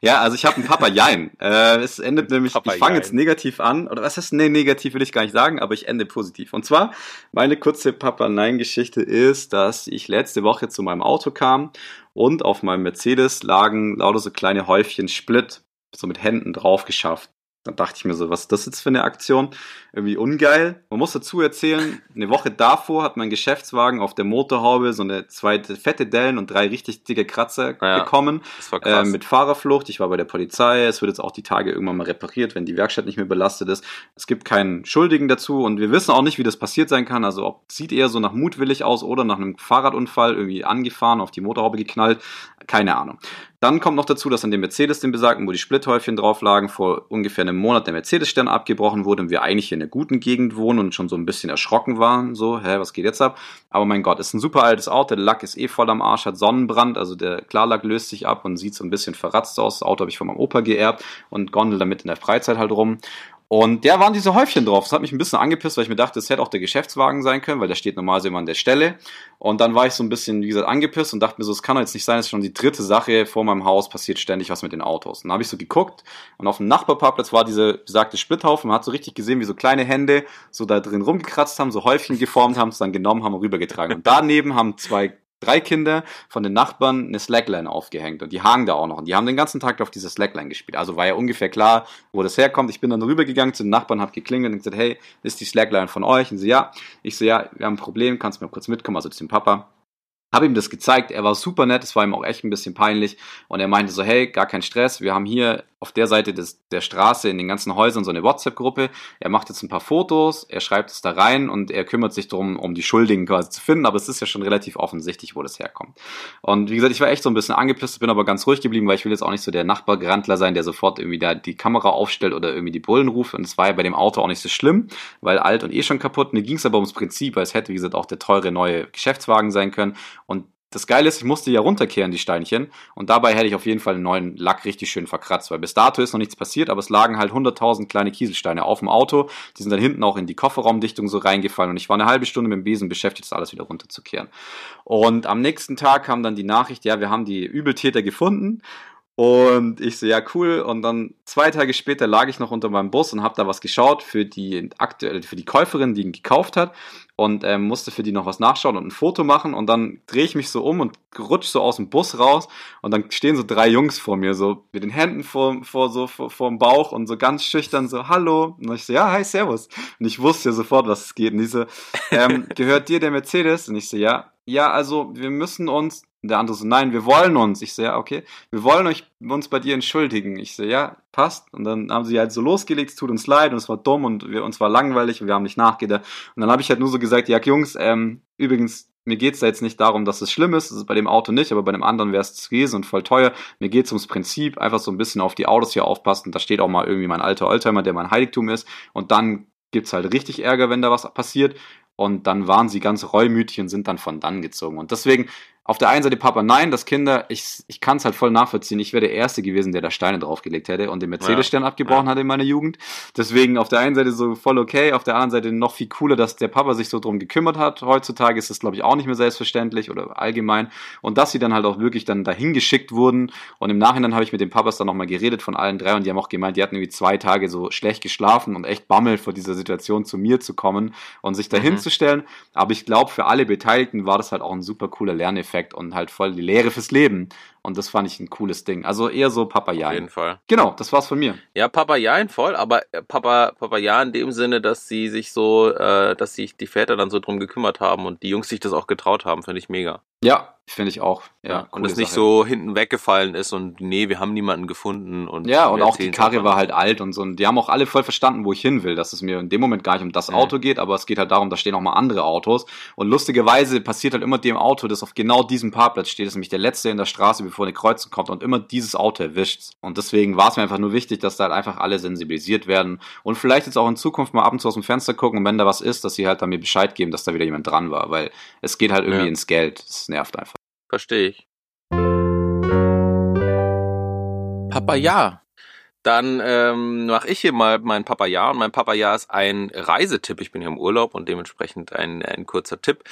Ja, also ich habe einen Papa Jein. Äh, es endet nämlich, Papa ich fange jetzt negativ an, oder was heißt, nee, negativ will ich gar nicht sagen, aber ich ende positiv. Und zwar, meine kurze Papa Nein Geschichte ist, dass ich letzte Woche zu meinem Auto kam und auf meinem Mercedes lagen lauter so kleine Häufchen Split, so mit Händen drauf geschafft. Dann dachte ich mir so, was ist das jetzt für eine Aktion? Irgendwie ungeil. Man muss dazu erzählen, eine Woche davor hat mein Geschäftswagen auf der Motorhaube so eine zweite fette Dellen und drei richtig dicke Kratzer ja, bekommen. Das war krass. Äh, mit Fahrerflucht. Ich war bei der Polizei. Es wird jetzt auch die Tage irgendwann mal repariert, wenn die Werkstatt nicht mehr belastet ist. Es gibt keinen Schuldigen dazu und wir wissen auch nicht, wie das passiert sein kann. Also ob sieht eher so nach mutwillig aus oder nach einem Fahrradunfall irgendwie angefahren, auf die Motorhaube geknallt. Keine Ahnung. Dann kommt noch dazu, dass an dem Mercedes, den besagten, wo die Splithäufchen drauf lagen, vor ungefähr einem Monat der Mercedes-Stern abgebrochen wurde und wir eigentlich hier in einer guten Gegend wohnen und schon so ein bisschen erschrocken waren. So, hä, was geht jetzt ab? Aber mein Gott, ist ein super altes Auto, der Lack ist eh voll am Arsch, hat Sonnenbrand, also der Klarlack löst sich ab und sieht so ein bisschen verratzt aus. Das Auto habe ich von meinem Opa geerbt und gondel damit in der Freizeit halt rum. Und der waren diese Häufchen drauf. Das hat mich ein bisschen angepisst, weil ich mir dachte, es hätte auch der Geschäftswagen sein können, weil der steht normalerweise immer an der Stelle. Und dann war ich so ein bisschen, wie gesagt, angepisst und dachte mir so, es kann doch jetzt nicht sein, es ist schon die dritte Sache vor meinem Haus, passiert ständig was mit den Autos. Und dann habe ich so geguckt und auf dem Nachbarparkplatz war diese besagte Splithaufen. Man hat so richtig gesehen, wie so kleine Hände so da drin rumgekratzt haben, so Häufchen geformt haben, es dann genommen haben und rübergetragen. Und daneben haben zwei drei Kinder von den Nachbarn eine Slackline aufgehängt und die hangen da auch noch und die haben den ganzen Tag auf diese Slackline gespielt. Also war ja ungefähr klar, wo das herkommt. Ich bin dann rübergegangen zu den Nachbarn, habe geklingelt und gesagt, hey, ist die Slackline von euch? Und sie, ja. Ich so, ja, wir haben ein Problem, kannst du mir kurz mitkommen, also zu dem Papa. Habe ihm das gezeigt, er war super nett, es war ihm auch echt ein bisschen peinlich. Und er meinte so, hey, gar kein Stress, wir haben hier auf der Seite des, der Straße in den ganzen Häusern so eine WhatsApp-Gruppe, er macht jetzt ein paar Fotos, er schreibt es da rein und er kümmert sich darum, um die Schuldigen quasi zu finden, aber es ist ja schon relativ offensichtlich, wo das herkommt. Und wie gesagt, ich war echt so ein bisschen angepisst, bin aber ganz ruhig geblieben, weil ich will jetzt auch nicht so der Nachbargrandler sein, der sofort irgendwie da die Kamera aufstellt oder irgendwie die Bullen ruft. Und es war ja bei dem Auto auch nicht so schlimm, weil alt und eh schon kaputt, mir ging es aber ums Prinzip, weil es hätte, wie gesagt, auch der teure neue Geschäftswagen sein können das Geile ist, ich musste ja runterkehren, die Steinchen. Und dabei hätte ich auf jeden Fall einen neuen Lack richtig schön verkratzt, weil bis dato ist noch nichts passiert, aber es lagen halt 100.000 kleine Kieselsteine auf dem Auto. Die sind dann hinten auch in die Kofferraumdichtung so reingefallen und ich war eine halbe Stunde mit dem Besen beschäftigt, das alles wieder runterzukehren. Und am nächsten Tag kam dann die Nachricht, ja, wir haben die Übeltäter gefunden und ich so, ja, cool. Und dann zwei Tage später lag ich noch unter meinem Bus und habe da was geschaut für die aktuell für die Käuferin, die ihn gekauft hat. Und ähm, musste für die noch was nachschauen und ein Foto machen. Und dann drehe ich mich so um und rutsch so aus dem Bus raus. Und dann stehen so drei Jungs vor mir, so mit den Händen vor, vor, so, vor, vor dem Bauch und so ganz schüchtern so, hallo. Und ich so, ja, hi, servus. Und ich wusste ja sofort, was es geht. Und die so, ähm, gehört dir der Mercedes? Und ich so, ja. Ja, also wir müssen uns und der andere so, nein, wir wollen uns. Ich so, ja, okay, wir wollen euch, uns bei dir entschuldigen. Ich so, ja, passt. Und dann haben sie halt so losgelegt, es tut uns leid und es war dumm und wir, uns war langweilig und wir haben nicht nachgedacht. Und dann habe ich halt nur so gesagt, ja, Jungs, ähm, übrigens, mir geht's da jetzt nicht darum, dass es schlimm ist, das ist bei dem Auto nicht, aber bei dem anderen wäre es gewesen und voll teuer. Mir geht's ums Prinzip, einfach so ein bisschen auf die Autos hier aufpassen. Da steht auch mal irgendwie mein alter Oldtimer, der mein Heiligtum ist. Und dann gibt's halt richtig Ärger, wenn da was passiert. Und dann waren sie ganz reumütig und sind dann von dann gezogen. Und deswegen auf der einen Seite Papa, nein, das Kinder, ich, ich kann es halt voll nachvollziehen. Ich wäre der Erste gewesen, der da Steine draufgelegt hätte und den Mercedes-Stern ja, abgebrochen ja. hatte in meiner Jugend. Deswegen auf der einen Seite so voll okay, auf der anderen Seite noch viel cooler, dass der Papa sich so drum gekümmert hat. Heutzutage ist das, glaube ich, auch nicht mehr selbstverständlich oder allgemein. Und dass sie dann halt auch wirklich dann dahin geschickt wurden. Und im Nachhinein habe ich mit den Papas dann nochmal geredet von allen drei und die haben auch gemeint, die hatten irgendwie zwei Tage so schlecht geschlafen und echt Bammel vor dieser Situation zu mir zu kommen und sich dahin mhm. zu stellen. Aber ich glaube, für alle Beteiligten war das halt auch ein super cooler Lerneffekt und halt voll die Lehre fürs Leben. Und das fand ich ein cooles Ding. Also eher so Papayan.
Auf jeden Fall.
Genau, das war's von mir.
Ja, Papayan voll, aber äh, Papa, Papayan in dem Sinne, dass sie sich so, äh, dass sich die Väter dann so drum gekümmert haben und die Jungs sich das auch getraut haben, finde ich mega.
Ja, finde ich auch. Ja,
ja und es nicht so hinten weggefallen ist und nee, wir haben niemanden gefunden und
ja und auch die Karre war halt alt und so und die haben auch alle voll verstanden, wo ich hin will, dass es mir in dem Moment gar nicht um das mhm. Auto geht, aber es geht halt darum, da stehen auch mal andere Autos und lustigerweise passiert halt immer dem Auto, das auf genau diesem Parkplatz steht, das ist nämlich der letzte in der Straße, bevor eine Kreuzung kommt und immer dieses Auto erwischt und deswegen war es mir einfach nur wichtig, dass da halt einfach alle sensibilisiert werden und vielleicht jetzt auch in Zukunft mal ab und zu aus dem Fenster gucken und wenn da was ist, dass sie halt dann mir Bescheid geben, dass da wieder jemand dran war, weil es geht halt irgendwie ja. ins Geld, das nervt einfach.
Verstehe ich. Papaya. Dann ähm, mache ich hier mal mein Papaya und mein Papaya ist ein Reisetipp. Ich bin hier im Urlaub und dementsprechend ein, ein kurzer Tipp.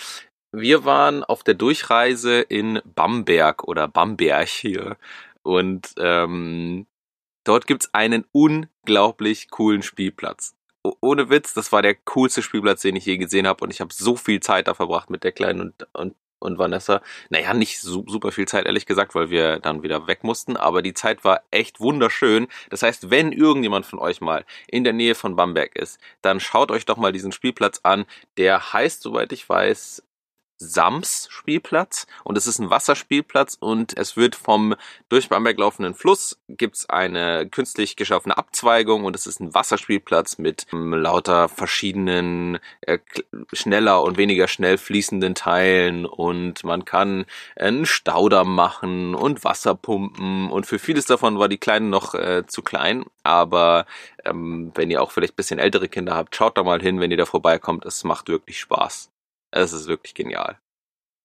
Wir waren auf der Durchreise in Bamberg oder Bamberg hier und ähm, dort gibt's einen unglaublich coolen Spielplatz ohne Witz, das war der coolste Spielplatz, den ich je gesehen habe und ich habe so viel Zeit da verbracht mit der Kleinen und, und und Vanessa. Naja, nicht su super viel Zeit, ehrlich gesagt, weil wir dann wieder weg mussten, aber die Zeit war echt wunderschön. Das heißt, wenn irgendjemand von euch mal in der Nähe von Bamberg ist, dann schaut euch doch mal diesen Spielplatz an. Der heißt, soweit ich weiß, Sams Spielplatz und es ist ein Wasserspielplatz und es wird vom durch Bamberg laufenden Fluss gibt's eine künstlich geschaffene Abzweigung und es ist ein Wasserspielplatz mit ähm, lauter verschiedenen äh, schneller und weniger schnell fließenden Teilen und man kann einen Staudamm machen und Wasser pumpen und für vieles davon war die Kleine noch äh, zu klein, aber ähm, wenn ihr auch vielleicht bisschen ältere Kinder habt, schaut da mal hin, wenn ihr da vorbeikommt, es macht wirklich Spaß. Es ist wirklich genial.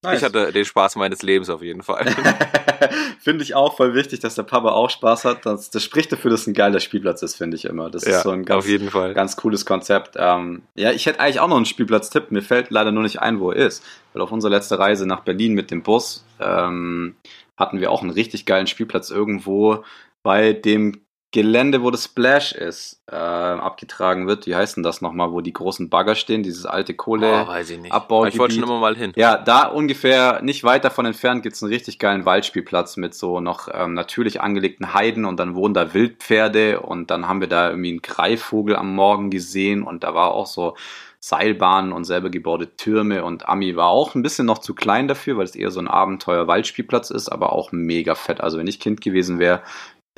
Nice. Ich hatte den Spaß meines Lebens auf jeden Fall.
finde ich auch voll wichtig, dass der Papa auch Spaß hat. Das, das spricht dafür, dass es ein geiler Spielplatz ist, finde ich immer. Das ja, ist so ein ganz, ganz cooles Konzept. Ähm, ja, ich hätte eigentlich auch noch einen Spielplatz-Tipp. Mir fällt leider nur nicht ein, wo er ist. Weil auf unserer letzten Reise nach Berlin mit dem Bus ähm, hatten wir auch einen richtig geilen Spielplatz irgendwo bei dem Gelände, wo das Splash ist, äh, abgetragen wird. Wie heißt denn das nochmal, wo die großen Bagger stehen, dieses alte Kohle
Oh, weiß ich nicht.
Abbaugebiet.
Ich wollte schon immer mal hin.
Ja, da ungefähr nicht weit davon entfernt gibt's einen richtig geilen Waldspielplatz mit so noch ähm, natürlich angelegten Heiden und dann wohnen da Wildpferde und dann haben wir da irgendwie einen Greifvogel am Morgen gesehen und da war auch so Seilbahnen und selber gebaute Türme und Ami war auch ein bisschen noch zu klein dafür, weil es eher so ein Abenteuer-Waldspielplatz ist, aber auch mega fett. Also wenn ich Kind gewesen wäre,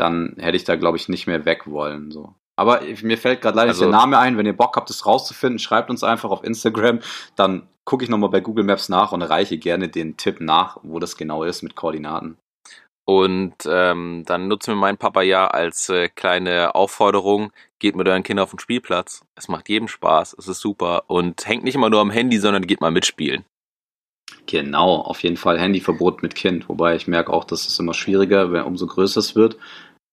dann hätte ich da glaube ich nicht mehr weg wollen. So. Aber mir fällt gerade leider
Also-
nicht der Name ein. Wenn ihr Bock habt, das rauszufinden, schreibt uns einfach auf Instagram. Dann gucke ich nochmal bei Google Maps nach und reiche gerne den Tipp nach, wo das genau ist mit Koordinaten.
Und ähm, dann nutzen wir meinen Papa ja als äh, kleine Aufforderung, geht mit euren Kindern auf den Spielplatz. Es macht jedem Spaß, es ist super und hängt nicht immer nur am Handy, sondern geht mal mitspielen.
Genau, auf jeden Fall Handyverbot mit Kind. Wobei ich merke auch, dass es immer schwieriger, wenn umso größer es wird.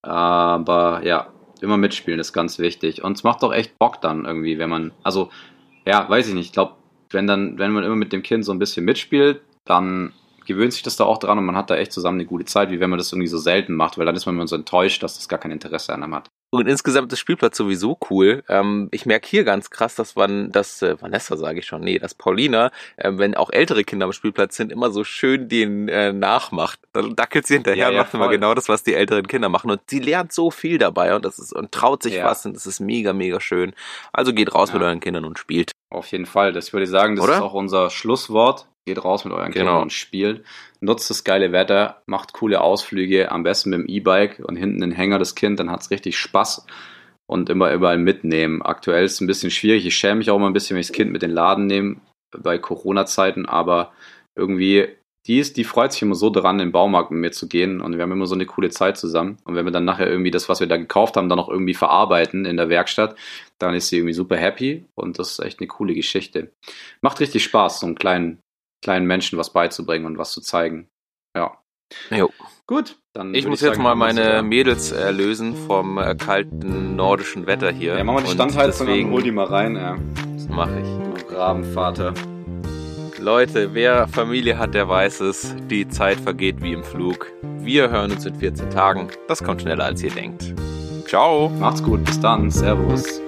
Aber ja, immer mitspielen ist ganz wichtig. Und es macht doch echt Bock dann irgendwie, wenn man, also, ja, weiß ich nicht, ich glaube, wenn dann, wenn man immer mit dem Kind so ein bisschen mitspielt, dann gewöhnt sich das da auch dran und man hat da echt zusammen eine gute Zeit, wie wenn man das irgendwie so selten macht, weil dann ist man immer so enttäuscht, dass das gar kein Interesse an einem hat.
Und insgesamt ist Spielplatz sowieso cool. Ähm, ich merke hier ganz krass, dass man, dass äh, Vanessa sage ich schon, nee, dass Paulina, äh, wenn auch ältere Kinder am Spielplatz sind, immer so schön den äh, nachmacht. Dann dackelt sie hinterher
Ja,
und macht immer
voll.
genau das, was die älteren Kinder machen. Und sie lernt so viel dabei und das ist und traut sich
Ja.
was und das ist mega, mega schön. Also geht raus mit euren Kindern und spielt.
Auf jeden Fall. Das würde ich sagen, das
Oder?
ist auch unser Schlusswort. Geht raus mit euren
Genau.
Kindern und spielt. Nutzt das geile Wetter, macht coole Ausflüge, am besten mit dem E-Bike und hinten den Hänger das Kind, dann hat's richtig Spaß und immer überall mitnehmen. Aktuell ist es ein bisschen schwierig. Ich schäme mich auch immer ein bisschen, wenn ich das Kind mit in den Laden nehme bei Corona-Zeiten, aber irgendwie, die ist, die freut sich immer so dran, in den Baumarkt mit mir zu gehen und wir haben immer so eine coole Zeit zusammen. Und wenn wir dann nachher irgendwie das, was wir da gekauft haben, dann noch irgendwie verarbeiten in der Werkstatt, dann ist sie irgendwie super happy und das ist echt eine coole Geschichte. Macht richtig Spaß, so einem kleinen, kleinen Menschen was beizubringen und was zu zeigen. Ja.
Jo.
Gut, dann.
Ich muss jetzt
sagen,
mal meine. Mädels erlösen vom äh, kalten nordischen Wetter hier.
Ja, machen wir die
Und
Standheizung an,
deswegen,
hol die mal rein, ja.
Das mache ich.
Rabenvater.
Leute, wer Familie hat, der weiß es. Die Zeit vergeht wie im Flug. Wir hören uns in 14 Tagen. Das kommt schneller als ihr denkt. Ciao.
Macht's gut, bis dann. Servus.